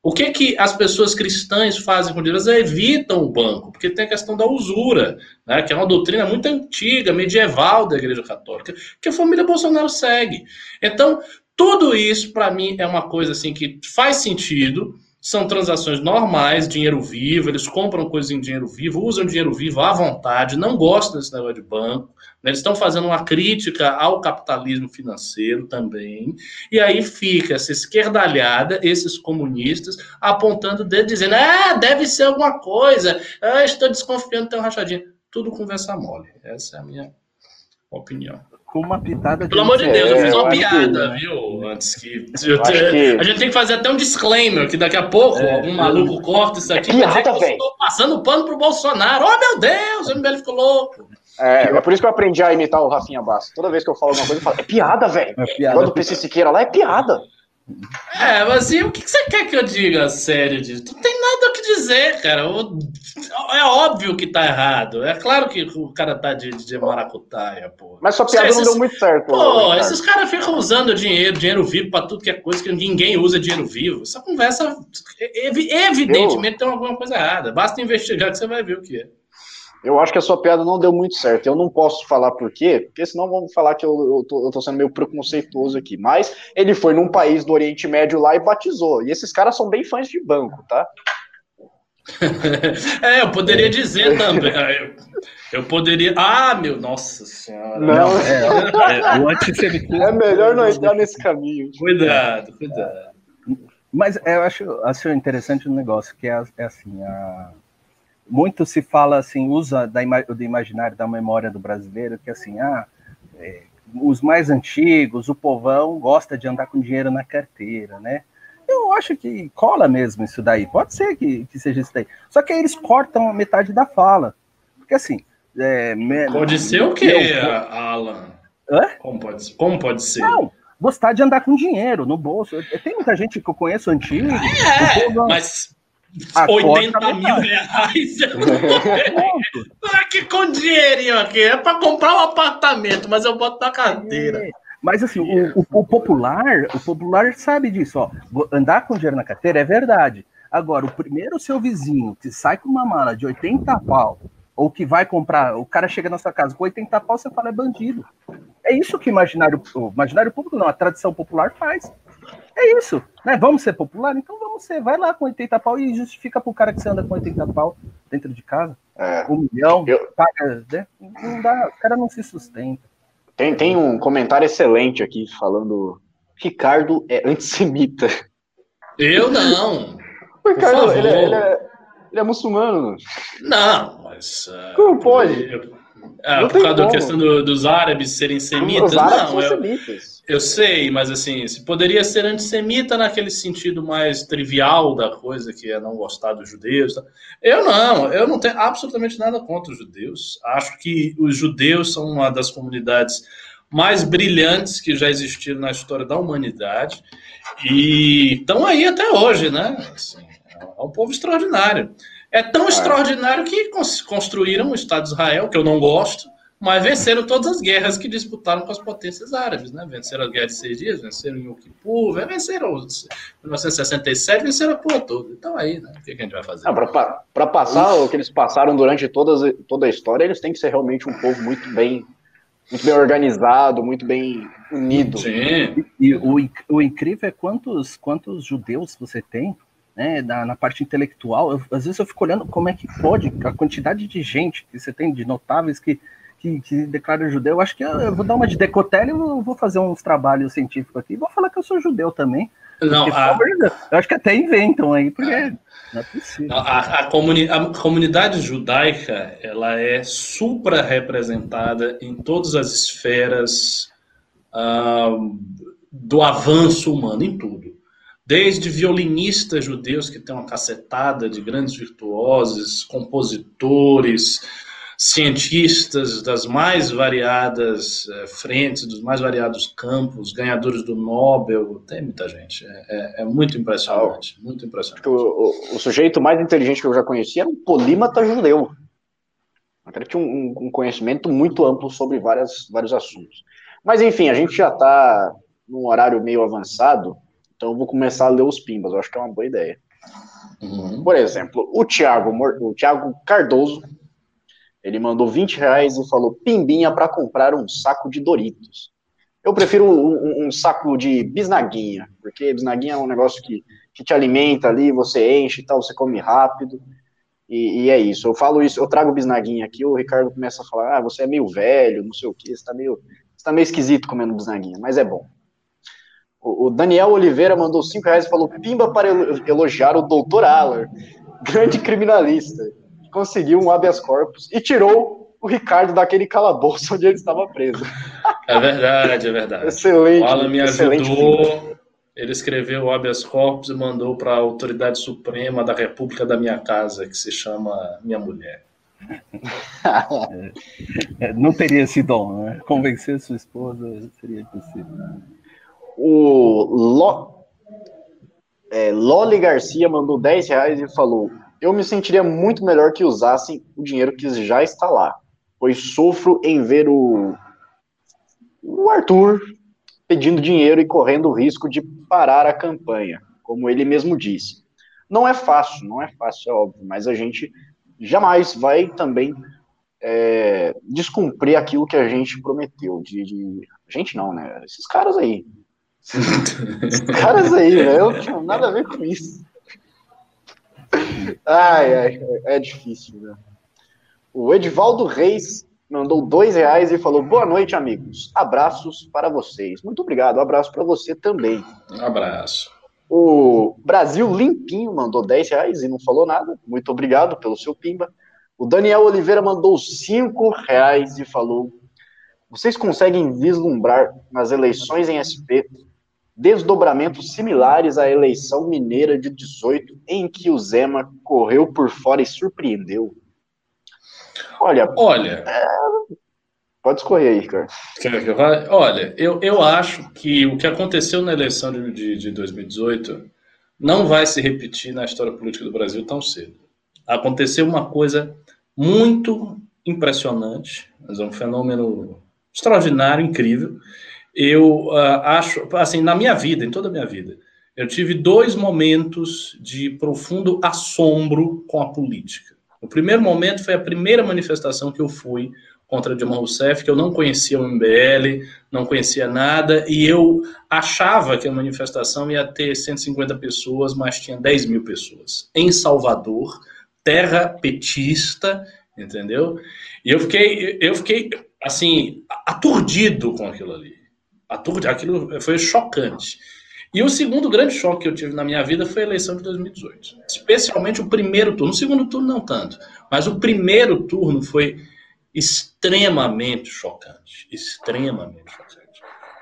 O que, que as pessoas cristãs fazem com dinheiro? Elas evitam o banco, porque tem a questão da usura, né, que é uma doutrina muito antiga, medieval da Igreja Católica, que a família Bolsonaro segue. Então, tudo isso, para mim, é uma coisa assim que faz sentido, são transações normais, dinheiro vivo, eles compram coisas em dinheiro vivo, usam dinheiro vivo à vontade, não gostam desse negócio de banco, né? eles estão fazendo uma crítica ao capitalismo financeiro também, e aí fica essa esquerdalhada, esses comunistas, apontando o dedo, dizendo, ah, deve ser alguma coisa, ah, estou desconfiando de ter um rachadinho. Tudo conversa mole, essa é a minha opinião com uma pitada de. Pelo amor de Deus, eu fiz uma piada, que... viu? Antes que... que. A gente tem que fazer até um disclaimer, que daqui a pouco é, algum maluco corta isso aqui. É piada, velho. Estou passando pano pro Bolsonaro. Oh, meu Deus, o MBL ficou louco. É, é por isso que eu aprendi a imitar o Rafinha Basso. Toda vez que eu falo alguma coisa, eu falo, é piada, velho. É Quando o PC Siqueira lá, é piada. É, mas e o que você quer que eu diga sério disso? Não tem nada o que dizer, cara. É óbvio que tá errado. É claro que o cara tá de, de maracutaia, pô. Mas sua piada esses... não deu muito certo. Pô, esses caras ficam usando dinheiro, dinheiro vivo pra tudo que é coisa que ninguém usa dinheiro vivo. Essa conversa, evidentemente, eu... tem alguma coisa errada. Basta investigar que você vai ver o que é. Eu acho que a sua piada não deu muito certo. Eu não posso falar por quê, porque senão vão falar que eu, eu, tô, eu tô sendo meio preconceituoso aqui. Mas ele foi num país do Oriente Médio lá e batizou. E esses caras são bem fãs de banco, tá? é, eu poderia dizer também. Eu, eu, poderia. Ah, meu, nossa senhora. Não, é, é, o antissemitismo. É melhor não entrar nesse caminho. Cuidado, cuidado. Mas eu acho, acho interessante um negócio, que é, é assim, a muito se fala assim, usa da, do imaginário da memória do brasileiro, que assim, ah, é, os mais antigos, o povão gosta de andar com dinheiro na carteira, né? Eu acho que cola mesmo isso daí. Pode ser que, que seja isso daí. Só que aí eles cortam a metade da fala. Porque assim. É, pode ser o quê, Alan? Hã? Como pode, ser? Como pode ser? Não, gostar de andar com dinheiro no bolso. Tem muita gente que eu conheço antigo. É, mas a 80 mil reais. aqui com dinheirinho aqui. É para comprar um apartamento, mas eu boto na carteira. É. Mas assim, o, o, o, popular, o popular sabe disso, ó. Andar com dinheiro na carteira é verdade. Agora, o primeiro seu vizinho que sai com uma mala de 80 pau, ou que vai comprar, o cara chega na sua casa com 80 pau, você fala é bandido. É isso que o imaginário, o imaginário público não, a tradição popular faz. É isso, né? Vamos ser popular? Então vamos ser. Vai lá com 80 pau e justifica pro cara que você anda com 80 pau dentro de casa. É. Um milhão, eu... paga. Né? Não dá, o cara não se sustenta. Tem, tem um comentário excelente aqui falando. Ricardo é antissemita. Eu não. O Ricardo, ele, é, ele, é, ele é muçulmano. Não, mas. Uh, Como pode? Eu, ah, por causa da questão do, dos árabes serem semitas? Os árabes não, eu, semitas. eu sei, mas assim, se poderia ser antissemita naquele sentido mais trivial da coisa, que é não gostar dos judeus. Tá? Eu não, eu não tenho absolutamente nada contra os judeus. Acho que os judeus são uma das comunidades mais brilhantes que já existiram na história da humanidade e estão aí até hoje, né? Assim, é um povo extraordinário. É tão ah. extraordinário que construíram o Estado de Israel, que eu não gosto, mas venceram todas as guerras que disputaram com as potências árabes, né? Venceram a Guerra de Seis Dias, venceram em Yom Kippur, venceram em 1967, venceram a porra toda. Então aí, né? O que, a gente vai fazer? Ah, Para passar o que eles passaram durante todas, toda a história, eles têm que ser realmente um povo muito bem, muito bem organizado, muito bem unido. Sim. E, e o, o incrível é quantos, quantos judeus você tem né, na, na, parte intelectual, eu, às vezes eu fico olhando como é que pode, a quantidade de gente que você tem, de notáveis que, que, que declara judeu, eu acho que eu, eu vou dar uma de decotele e vou fazer uns trabalhos científicos aqui, vou falar que eu sou judeu também. Não, porque, a... eu acho que até inventam aí, porque é. não é possível. A, a, comuni a comunidade judaica, ela é supra representada em todas as esferas uh, do avanço humano em tudo. Desde violinistas judeus que têm uma cacetada de grandes virtuosos, compositores, cientistas das mais variadas eh, frentes, dos mais variados campos, ganhadores do Nobel, tem muita gente. É, é, é muito impressionante, muito impressionante. O, o, o, sujeito mais inteligente que eu já conheci era um polímata judeu. Ele tinha um, um conhecimento muito amplo sobre várias, vários assuntos. Mas enfim, a gente já está num horário meio avançado, então eu vou começar a ler os pimbas. Eu acho que é uma boa ideia. Uhum. Por exemplo, o Thiago, o Thiago Cardoso ele mandou 20 reais e falou: pimbinha para comprar um saco de Doritos. Eu prefiro um, um, saco de bisnaguinha, porque bisnaguinha é um negócio que, que te alimenta ali, você enche e tal, você come rápido. E, e, é isso. Eu falo isso, eu trago bisnaguinha aqui, o Ricardo começa a falar: ah, você é meio velho, não sei o que, você tá meio, você tá meio esquisito comendo bisnaguinha, mas é bom. O, Daniel Oliveira mandou 5 reais e falou: pimba para elogiar o doutor Aller, grande criminalista conseguiu um habeas corpus e tirou o Ricardo daquele calabouço onde ele estava preso. É verdade, é verdade. Excelente. O Alan me ajudou. Ele escreveu o habeas corpus e mandou para a autoridade suprema da República da minha casa, que se chama Minha Mulher. É, não teria esse dom, né? Convencer sua esposa seria impossível. O Lo... é, Loli Garcia mandou 10 reais e falou: eu me sentiria muito melhor que usassem o dinheiro que já está lá, pois sofro em ver o, o Arthur pedindo dinheiro e correndo o risco de parar a campanha, como ele mesmo disse. Não é fácil, não é fácil, é óbvio, mas a gente jamais vai também é, descumprir aquilo que a gente prometeu. De, de, A gente não, né? Esses caras aí. Esses caras aí, né? Eu não tinha nada a ver com isso. Ai, ai, é difícil, né? O Edivaldo Reis mandou dois reais e falou: Boa noite, amigos. Abraços para vocês. Muito obrigado. Um abraço para você também. Um abraço. O Brasil Limpinho mandou 10 reais e não falou nada. Muito obrigado pelo seu pimba. O Daniel Oliveira mandou 5 reais e falou: Vocês conseguem vislumbrar nas eleições em SP desdobramentos similares à eleição mineira de 18, em que o Zema correu por fora e surpreendeu? Olha. Olha. É... Pode escorrer aí, cara. Olha, eu, eu acho que o que aconteceu na eleição de, de, de 2018 não vai se repetir na história política do Brasil tão cedo. Aconteceu uma coisa muito impressionante, mas é um fenômeno extraordinário, incrível, eu uh, acho, assim, na minha vida, em toda a minha vida, eu tive dois momentos de profundo assombro com a política. O primeiro momento foi a primeira manifestação que eu fui contra Dilma Rousseff, que eu não conhecia o MBL, não conhecia nada, e eu achava que a manifestação ia ter 150 pessoas, mas tinha 10 mil pessoas. Em Salvador, terra petista, entendeu? E eu fiquei, eu fiquei assim, aturdido com aquilo ali. Aquilo foi chocante. E o segundo grande choque que eu tive na minha vida foi a eleição de 2018. Especialmente o primeiro turno. O segundo turno não tanto. Mas o primeiro turno foi extremamente chocante. Extremamente chocante.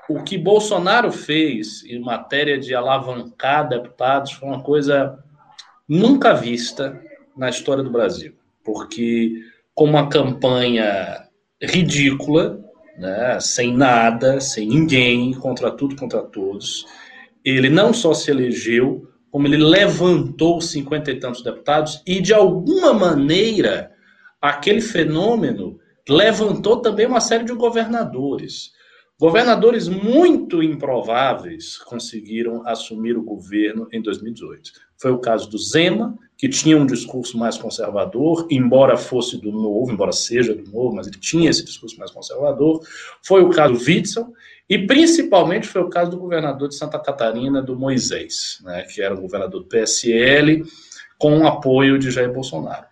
O que Bolsonaro fez em matéria de alavancar deputados foi uma coisa nunca vista na história do Brasil. Porque, com uma campanha ridícula, né, sem nada, sem ninguém, contra tudo, contra todos. Ele não só se elegeu, como ele levantou cinquenta e tantos deputados e, de alguma maneira, aquele fenômeno levantou também uma série de governadores. Governadores muito improváveis conseguiram assumir o governo em 2018. Foi o caso do Zema, que tinha um discurso mais conservador, embora fosse do novo, embora seja do novo, mas ele tinha esse discurso mais conservador. Foi o caso do Witzel, e principalmente foi o caso do governador de Santa Catarina, do Moisés, né, que era o governador do PSL, com o apoio de Jair Bolsonaro.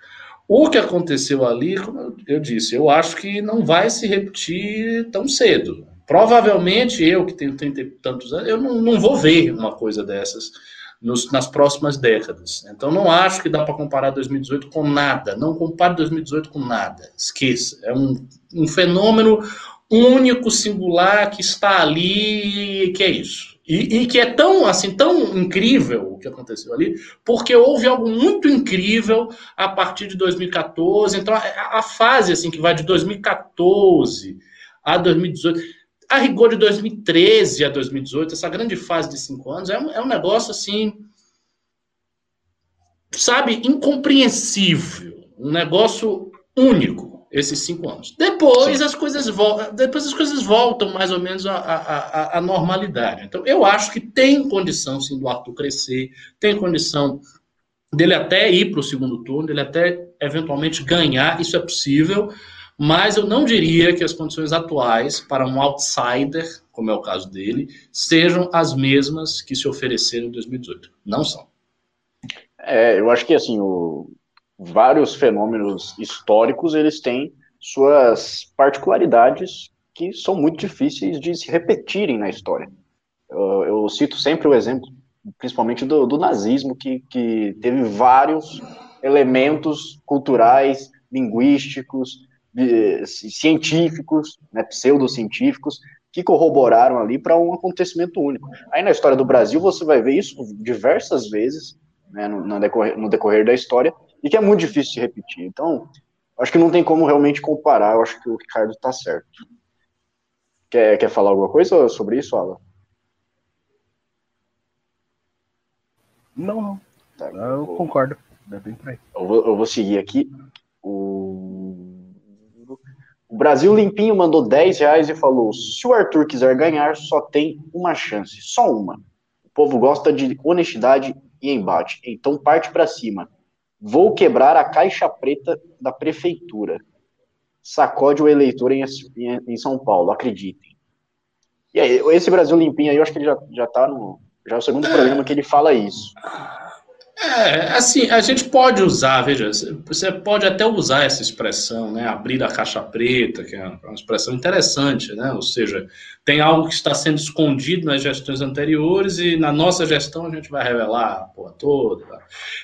O que aconteceu ali, como eu disse, eu acho que não vai se repetir tão cedo. Provavelmente eu, que tenho trinta e tantos anos, eu não, não vou ver uma coisa dessas nos, nas próximas décadas. Então, não acho que dá para comparar 2018 com nada. Não compare 2018 com nada. Esqueça. É um, um fenômeno único, singular, que está ali, que é isso. E, e, que é tão assim tão incrível o que aconteceu ali, porque houve algo muito incrível a partir de 2014. Então, a, a fase assim que vai de 2014 a 2018, a rigor de 2013 a 2018, essa grande fase de cinco anos, é um, é um negócio assim, sabe, incompreensível, um negócio único esses cinco anos. Depois as coisas voltam, depois as coisas voltam mais ou menos à, à, à, normalidade. Então, eu acho que tem condição sim do Arthur crescer, tem condição dele até ir para o segundo turno, dele até eventualmente ganhar, isso é possível, mas eu não diria que as condições atuais para um outsider, como é o caso dele, sejam as mesmas que se ofereceram em 2018. Não são. É, eu acho que assim, o, vários fenômenos históricos, eles têm suas particularidades que são muito difíceis de se repetirem na história. Eu, eu cito sempre o exemplo, principalmente do, do nazismo, que, que teve vários elementos culturais, linguísticos, científicos, né, pseudocientíficos, que corroboraram ali para um acontecimento único. Aí na história do Brasil você vai ver isso diversas vezes, né, no, no, decorrer, no decorrer da história, e que é muito difícil de repetir. Então, acho que não tem como realmente comparar. Eu acho que o Ricardo está certo. Quer, quer falar alguma coisa sobre isso, Alan? Não, não. Tá, eu vou, concordo. Eu vou, eu vou seguir aqui. O... o Brasil Limpinho mandou 10 reais e falou: se o Arthur quiser ganhar, só tem uma chance, só uma. O povo gosta de honestidade e embate, então parte para cima. Vou quebrar a caixa preta da prefeitura. Sacode o eleitor em, em, São Paulo, acreditem. E aí, esse Brasil Limpinho aí, eu acho que ele já, já tá no. Já é o segundo programa que ele fala isso. É, assim, a gente pode usar, veja, você pode até usar essa expressão, né, abrir a caixa preta, que é uma expressão interessante, né, ou seja, tem algo que está sendo escondido nas gestões anteriores e na nossa gestão a gente vai revelar a porra toda.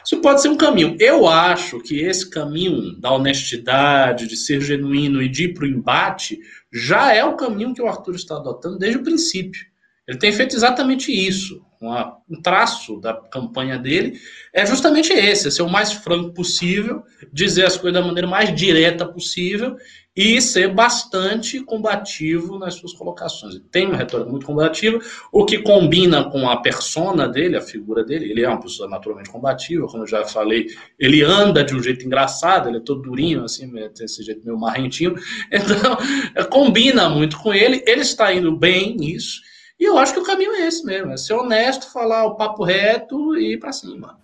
Isso pode ser um caminho. Eu acho que esse caminho da honestidade, de ser genuíno e de ir para o embate, já é o caminho que o Arthur está adotando desde o princípio. Ele tem feito exatamente isso uma, um traço da campanha dele é justamente esse: é ser o mais franco possível, dizer as coisas da maneira mais direta possível e ser bastante combativo nas suas colocações. Ele tem uma retórica muito combativa, o que combina com a persona dele, a figura dele. Ele é uma pessoa naturalmente combativa, como eu já falei, ele anda de um jeito engraçado, ele é todo durinho, assim, tem esse jeito meio marrentinho. Então, combina muito com ele. Ele está indo bem nisso. E eu acho que o caminho é esse mesmo, é ser honesto, falar o papo reto e ir para cima.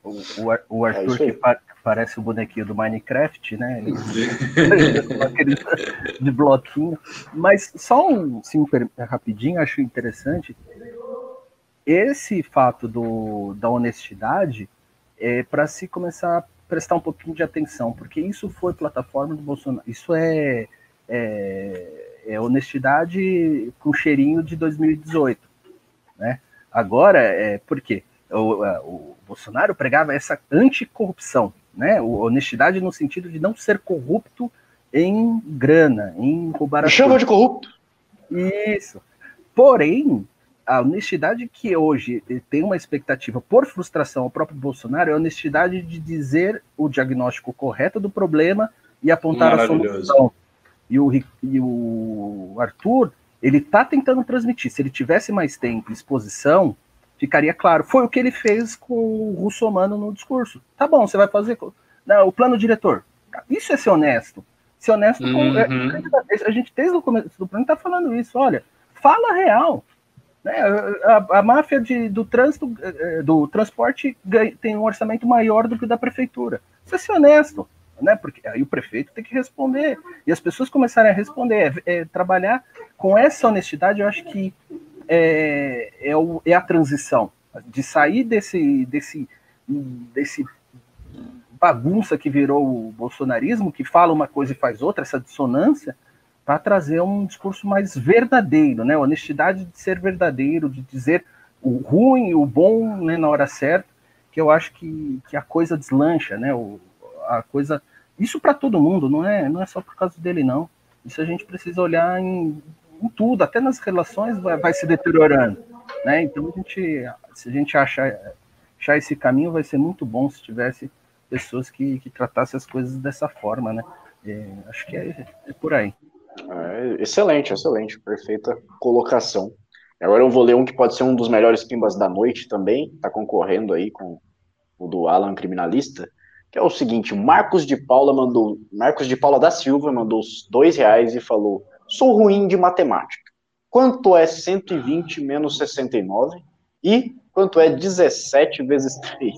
O, o, o é Arthur é que pa parece o bonequinho do Minecraft, né? Aquele de bloquinho. Mas só um sim, rapidinho, acho interessante. Esse fato do, da honestidade é para se começar a prestar um pouquinho de atenção, porque isso foi plataforma do Bolsonaro. Isso é, é é honestidade com cheirinho de 2018, né? Agora, é, por quê? O, o Bolsonaro pregava essa anticorrupção, né? O, honestidade no sentido de não ser corrupto em grana, em roubar a Chama de corrupto. Isso. Porém, a honestidade que hoje tem uma expectativa por frustração ao próprio Bolsonaro é a honestidade de dizer o diagnóstico correto do problema e apontar a solução e o, e o Arthur, ele está tentando transmitir. Se ele tivesse mais tempo, exposição, ficaria claro. Foi o que ele fez com o Russomano no discurso. Tá bom, você vai fazer. Não, o plano diretor. Isso é ser honesto. Ser honesto uhum. com. A gente, desde o começo do plano, está falando isso. Olha, fala real. Né? A, a, máfia de, do trânsito, eh, do transporte tem um orçamento maior do que o da prefeitura. Isso é ser honesto né? Porque aí o prefeito tem que responder. E as pessoas começarem a responder, é, é, trabalhar com essa honestidade, eu acho que é, é, o, é a transição de sair desse, desse, desse bagunça que virou o bolsonarismo, que fala uma coisa e faz outra, essa dissonância, para trazer um discurso mais verdadeiro, né? Honestidade de ser verdadeiro, de dizer o ruim e o bom né, na hora certa, que eu acho que, que a coisa deslancha, né? O, a coisa. Isso para todo mundo, não é, não é só por causa dele, não. Isso a gente precisa olhar em, em tudo, até nas relações vai, vai, se deteriorando. Né? Então, a gente, se a gente achar, achar esse caminho, vai ser muito bom se tivesse pessoas que, que tratassem as coisas dessa forma. Né? É, acho que é, é por aí. É, excelente, excelente, perfeita colocação. Agora eu vou ler um que pode ser um dos melhores pimbas da noite também, está concorrendo aí com o do Alan Criminalista, que é o seguinte, Marcos de Paula mandou, Marcos de Paula da Silva mandou dois reais e falou, sou ruim de matemática. Quanto é 120 menos 69? E quanto é 17 vezes 3?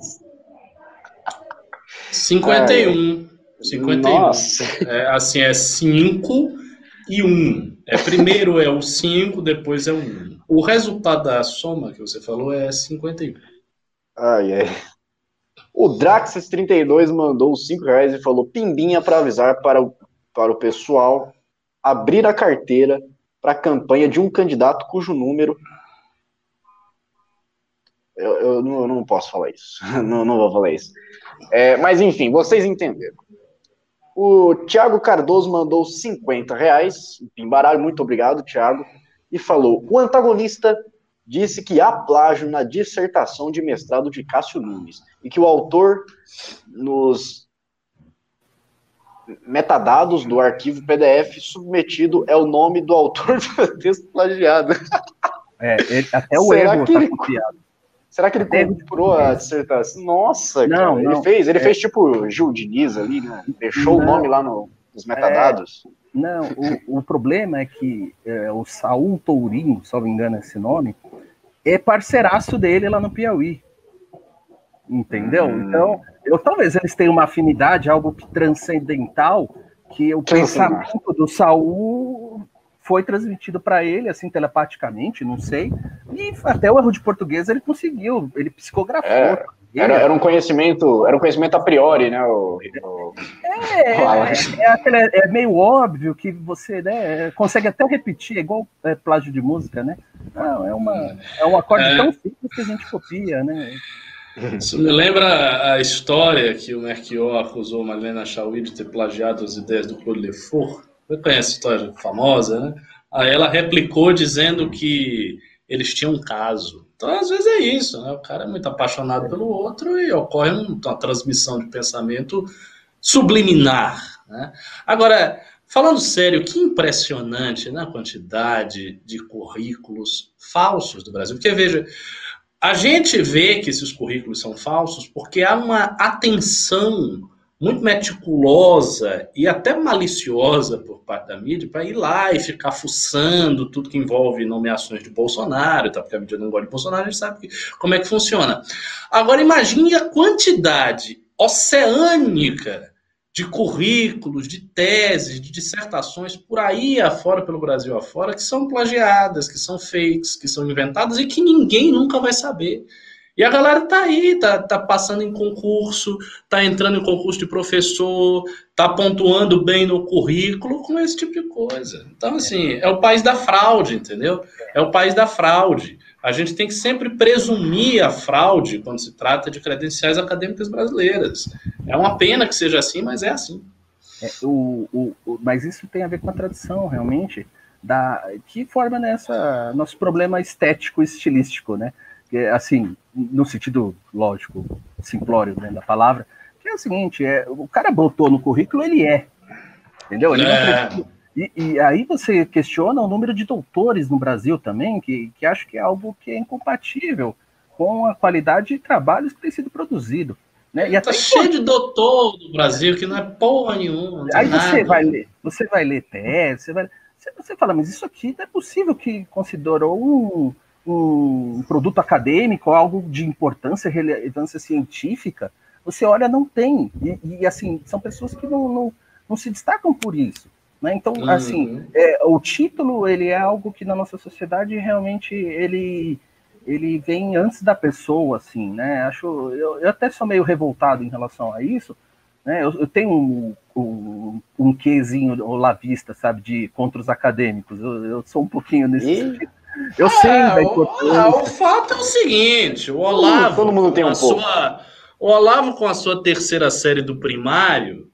51. 51. Nossa. É, assim, é 5 e 1. É, primeiro é o 5, depois é o 1. O resultado da soma que você falou é 51. Ai, ai. O Draxis32 mandou 5 reais e falou: Pimbinha para avisar para o, para o pessoal abrir a carteira para a campanha de um candidato cujo número. Eu, eu, não, eu não, posso falar isso. não, não vou falar isso. É, mas enfim, vocês entenderam. O Thiago Cardoso mandou 50 reais, pimbaralho, muito obrigado, Thiago, e falou: o antagonista disse que há plágio na dissertação de mestrado de Cássio Nunes e que o autor nos metadados do arquivo PDF submetido é o nome do autor do texto plagiado. É, ele, até o Será ego que tá ele, copiado. Será que ele até comprou a dissertação? Nossa, não, cara, não, ele fez, ele é, fez tipo Gil Diniz ali, né? Deixou não, o nome lá no, nos metadados. É, não, o, o problema é que é, o Saul Tourinho, se não me engano esse nome, é parceiraço dele lá no Piauí. Entendeu? Hum. Então, eu, talvez eles tenham uma afinidade, algo que transcendental, que o pensamento do Saul foi transmitido para ele, assim, telepaticamente, não sei. E até o erro de português ele conseguiu, ele psicografou. É, era, era, um conhecimento, era um conhecimento a priori, né? O, o... É, é, é, é, meio óbvio que você né, consegue até repetir, é igual é, plágio de música, né? Não, é, uma, é um acorde é. tão simples que a gente copia, né? Isso me lembra a história que o Merquior acusou Marlene Chauí de ter plagiado as ideias do Claude Lefort. Você conhece a história famosa, né? Aí ela replicou dizendo que eles tinham um caso. Então, às vezes é isso, né? O cara é muito apaixonado pelo outro e ocorre uma transmissão de pensamento subliminar, né? Agora, falando sério, que impressionante né, a quantidade de currículos falsos do Brasil. Porque, veja, a gente vê que esses currículos são falsos porque há uma atenção muito meticulosa e até maliciosa por parte da mídia para ir lá e ficar fuçando tudo que envolve nomeações de Bolsonaro, tá? porque a mídia não gosta de Bolsonaro, a gente sabe como é que funciona. Agora, imagine a quantidade oceânica de currículos, de teses, de dissertações por aí afora, pelo Brasil afora, que são plagiadas, que são fakes, que são inventadas e que ninguém nunca vai saber. E a galera tá aí, tá, tá passando em concurso, tá entrando em concurso de professor, tá pontuando bem no currículo com esse tipo de coisa. Então, assim, é o país da fraude, entendeu? É o país da fraude. A gente tem que sempre presumir a fraude quando se trata de credenciais acadêmicas brasileiras. É uma pena que seja assim, mas é assim. É, o, o, o, mas isso tem a ver com a tradição, realmente, da que forma nessa nosso problema estético estilístico, né? Que, assim, no sentido lógico, simplório né, da palavra, que é o seguinte: é, o cara botou no currículo, ele é. Entendeu? Ele é. não e, e, aí você questiona o número de doutores no Brasil também, que, que acho que é algo que é incompatível com a qualidade de trabalhos que tem sido produzido. Né? E até tá cheio de doutor no Brasil que não é porra nenhuma. Aí nada. você vai ler, você vai ler tese, você vai. Você fala, mas isso aqui não é possível que considerou um, um produto acadêmico, algo de importância, relevância científica. Você olha, não tem. E, e assim, são pessoas que não, não, não se destacam por isso. Né? Então, uhum. assim, é, o título ele é algo que na nossa sociedade realmente ele, ele vem antes da pessoa, assim, né? Acho, eu, eu até sou meio revoltado em relação a isso. Né? Eu, eu tenho um, um, um quezinho olavista, sabe, de contra os acadêmicos. Eu, eu sou um pouquinho nesse e... sentido. Eu é, sei da importância. O, o, fato é o seguinte: o Olavo. Todo mundo tem um pouco. Sua, o Olavo, com a sua terceira série do primário,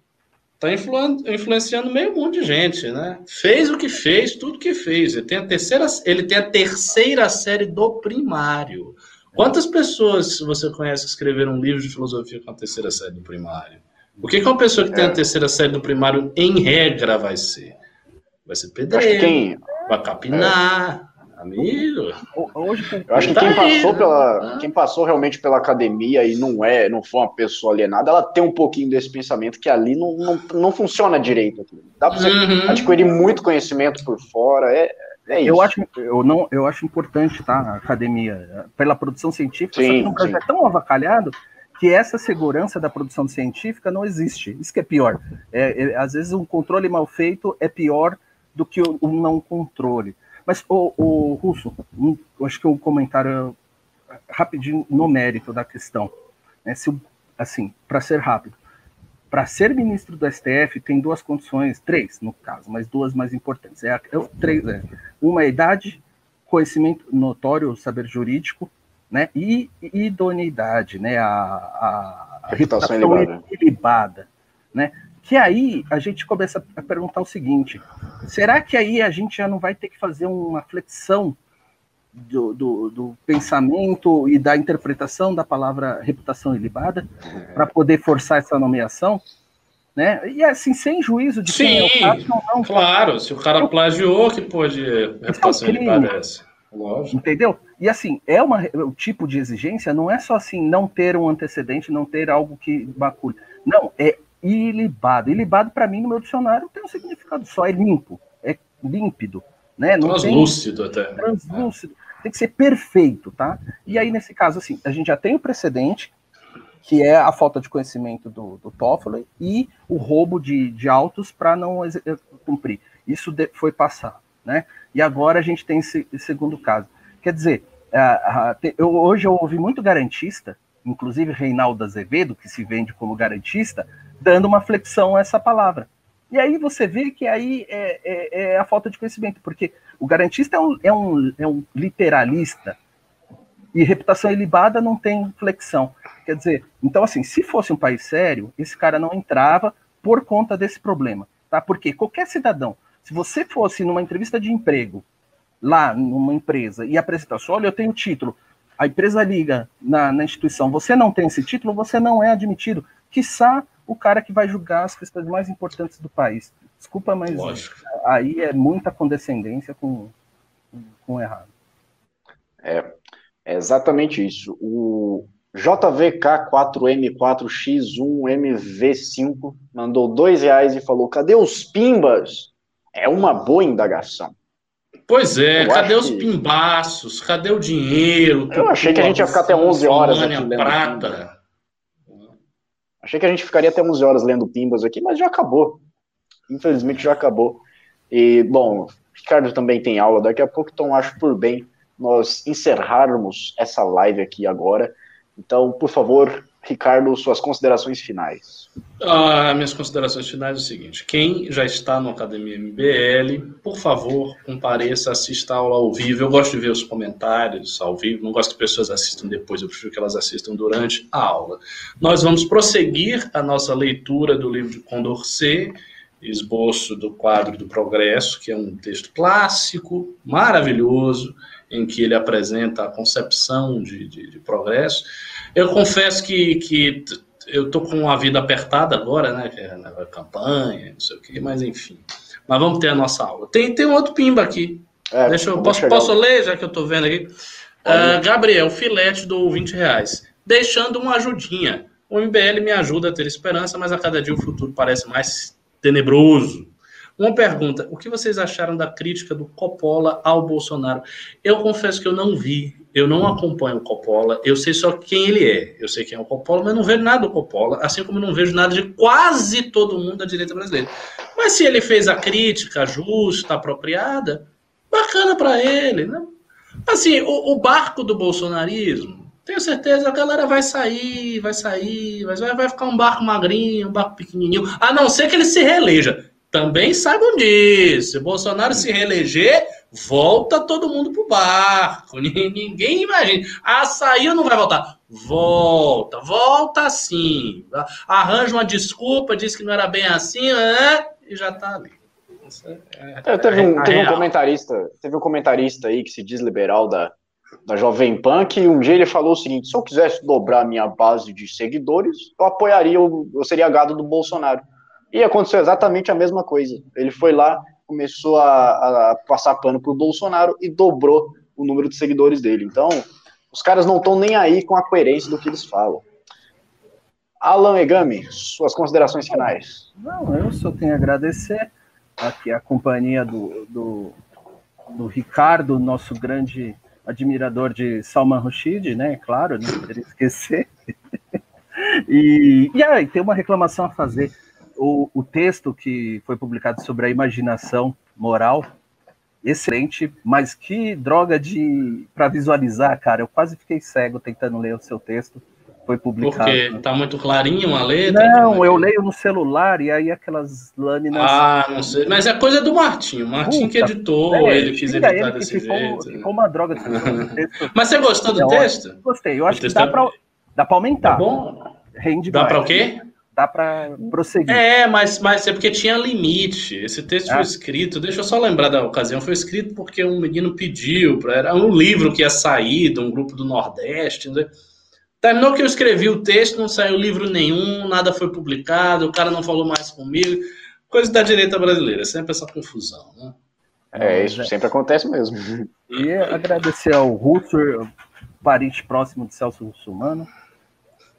Está influ influenciando meio mundo de gente, né? Fez o que fez, tudo que fez. Ele tem a terceira, ele tem a terceira série do primário. Quantas pessoas você conhece que escreveram um livro de filosofia com a terceira série do primário? O que, que uma pessoa que tem a é. terceira série do primário, em regra, vai ser? Vai ser pedreiro, quem... vai capinar, Amigo. Hoje, eu acho que quem passou, pela, quem passou realmente pela academia e não é, não foi uma pessoa alienada, ela tem um pouquinho desse pensamento que ali não, não, não funciona direito. Dá para você uhum. adquirir muito conhecimento por fora. É, é isso. Eu acho, eu não, eu acho importante, tá? A academia, pela produção científica, sim, só que um é tão avacalhado que essa segurança da produção científica não existe. Isso que é pior. É, é, às vezes um controle mal feito é pior do que o não controle. Mas, o, o Russo, um, acho que o um comentário rapidinho no mérito da questão. Né? Se, assim, para ser rápido, para ser ministro do STF tem duas condições, três no caso, mas duas mais importantes. É, é três, é, uma é idade, conhecimento notório, saber jurídico, né? E, e idoneidade, né? A, a, a reputação, reputação ilibada, né? Que aí a gente começa a perguntar o seguinte: será que aí a gente já não vai ter que fazer uma flexão do, do, do pensamento e da interpretação da palavra reputação ilibada para poder forçar essa nomeação? Né? E assim, sem juízo de Sim, quem é o caso, não, não, claro, se o cara plagiou, que pode reputação é um ilibada é essa. Lógico. Entendeu? E assim, é uma, o tipo de exigência não é só assim, não ter um antecedente, não ter algo que bacule. Não, é ilibado. Ilibado, para mim, no meu dicionário, tem um significado só, é limpo, é límpido. Né? Não translúcido tem, até. Translúcido. É. Tem que ser perfeito, tá? E aí, nesse caso, assim, a gente já tem o precedente, que é a falta de conhecimento do, do Toffoli e o roubo de, de autos para não cumprir. Isso de, foi passado, né? E agora a gente tem esse, esse segundo caso. Quer dizer, eu, hoje eu ouvi muito garantista, inclusive Reinaldo Azevedo, que se vende como garantista, dando uma flexão a essa palavra. E aí você vê que aí é, é, é a falta de conhecimento, porque o garantista é um, é um, é um literalista e reputação ilibada não tem flexão. Quer dizer, então assim, se fosse um país sério, esse cara não entrava por conta desse problema, tá? Porque qualquer cidadão, se você fosse numa entrevista de emprego lá numa empresa e apresentasse, olha, eu tenho título, a empresa liga na, na instituição, você não tem esse título, você não é admitido. Quiçá o cara que vai julgar as questões mais importantes do país. Desculpa, mas Lógico. aí é muita condescendência com, com o errado. É, é exatamente isso. O JVK4M4X1MV5 mandou dois reais e falou: cadê os pimbas? É uma boa indagação. Pois é, Eu cadê os que... pimbaços? Cadê o dinheiro? Eu achei que a gente ia ficar até 11 horas aqui lendo prata. Achei que a gente ficaria até 11 horas lendo Pimbas aqui, mas já acabou. Infelizmente já acabou. E, bom, Ricardo também tem aula daqui a pouco, então acho por bem nós encerrarmos essa live aqui agora. Então, por favor, Ricardo, suas considerações finais. Ah, minhas considerações finais é o seguinte: quem já está no Academia MBL, por favor, compareça, assista a aula ao vivo. Eu gosto de ver os comentários ao vivo, não gosto que pessoas assistam depois, eu prefiro que elas assistam durante a aula. Nós vamos prosseguir a nossa leitura do livro de Condorcet, esboço do quadro do progresso, que é um texto clássico, maravilhoso, em que ele apresenta a concepção de, de, de progresso. Eu confesso que, que eu tô com a vida apertada agora, né? É campanha, não sei o quê, mas enfim. Mas vamos ter a nossa aula. Tem, tem um outro pimba aqui. É, Deixa eu, posso, posso ler, já que eu tô vendo aqui? Uh, Gabriel, filete do 20 reais. Deixando uma ajudinha. O MBL me ajuda a ter esperança, mas a cada dia o futuro parece mais tenebroso. Uma pergunta: o que vocês acharam da crítica do Coppola ao Bolsonaro? Eu confesso que eu não vi, eu não acompanho o Coppola, eu sei só quem ele é. Eu sei quem é o Coppola, mas não vejo nada do Coppola, assim como não vejo nada de quase todo mundo da direita brasileira. Mas se ele fez a crítica justa, apropriada, bacana para ele, né? Assim, o, o, barco do bolsonarismo, tenho certeza, a galera vai sair, vai sair, vai, vai ficar um barco magrinho, um barco pequenininho, a não ser que ele se reeleja. Também saibam disso. Se Bolsonaro se reeleger, volta todo mundo pro barco. Ninguém imagina. Saiu, não vai voltar. Volta, volta sim. Arranja uma desculpa, diz que não era bem assim, né? e já tá ali. É, é, teve, um, teve um comentarista, teve um comentarista aí que se diz liberal da, da Jovem Pan, que um dia ele falou o seguinte: se eu quisesse dobrar a minha base de seguidores, eu apoiaria, eu, eu seria gado do Bolsonaro. E aconteceu exatamente a mesma coisa. Ele foi lá, começou a, a passar pano pro Bolsonaro e dobrou o número de seguidores dele. Então, os caras não estão nem aí com a coerência do que eles falam. Alan Egami, suas considerações finais. Não, eu só tenho a agradecer aqui a companhia do, do, do Ricardo, nosso grande admirador de Salman Rushdie, né? Claro, não poderia esquecer. e, e aí, tem uma reclamação a fazer. O, o texto que foi publicado sobre a imaginação moral, excelente, mas que droga de para visualizar, cara. Eu quase fiquei cego tentando ler o seu texto foi publicado. Porque tá muito clarinho a letra? Não, eu leio no celular e aí aquelas lâminas. Ah, não sei. Mas é coisa do Martinho. O Martinho que editou, é, ele quis editar ele desse ficou, jeito. Ficou uma droga. Mas você gostou do texto? Gostei. Eu acho que dá é... para dá pra aumentar. Tá bom? Rende dá para o quê? Dá para prosseguir. É, mas, mas é porque tinha limite. Esse texto ah. foi escrito, deixa eu só lembrar da ocasião, foi escrito porque um menino pediu, pra, era um livro que ia sair de um grupo do Nordeste, né? Terminou que eu escrevi o texto, não saiu livro nenhum, nada foi publicado, o cara não falou mais comigo. Coisa da direita brasileira, sempre essa confusão, né? É, isso sempre acontece mesmo. E agradecer ao Russo, parente próximo de Celso Russumano.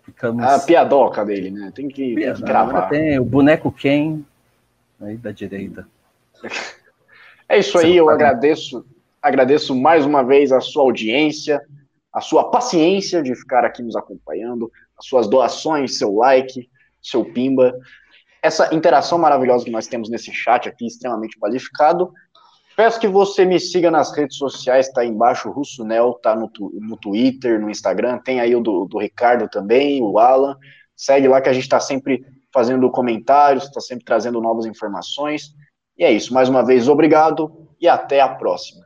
Ficamos... A piadoca dele, né? Tem que, tem que gravar. Tem o boneco Ken aí da direita. É isso aí, eu agradeço, agradeço mais uma vez a sua audiência a sua paciência de ficar aqui nos acompanhando, as suas doações, seu like, seu pimba, essa interação maravilhosa que nós temos nesse chat aqui, extremamente qualificado. Peço que você me siga nas redes sociais, tá aí embaixo, o Russo Nel, tá no, no Twitter, no Instagram, tem aí o do, do Ricardo também, o Alan. Segue lá que a gente está sempre fazendo comentários, está sempre trazendo novas informações. E é isso, mais uma vez, obrigado e até a próxima.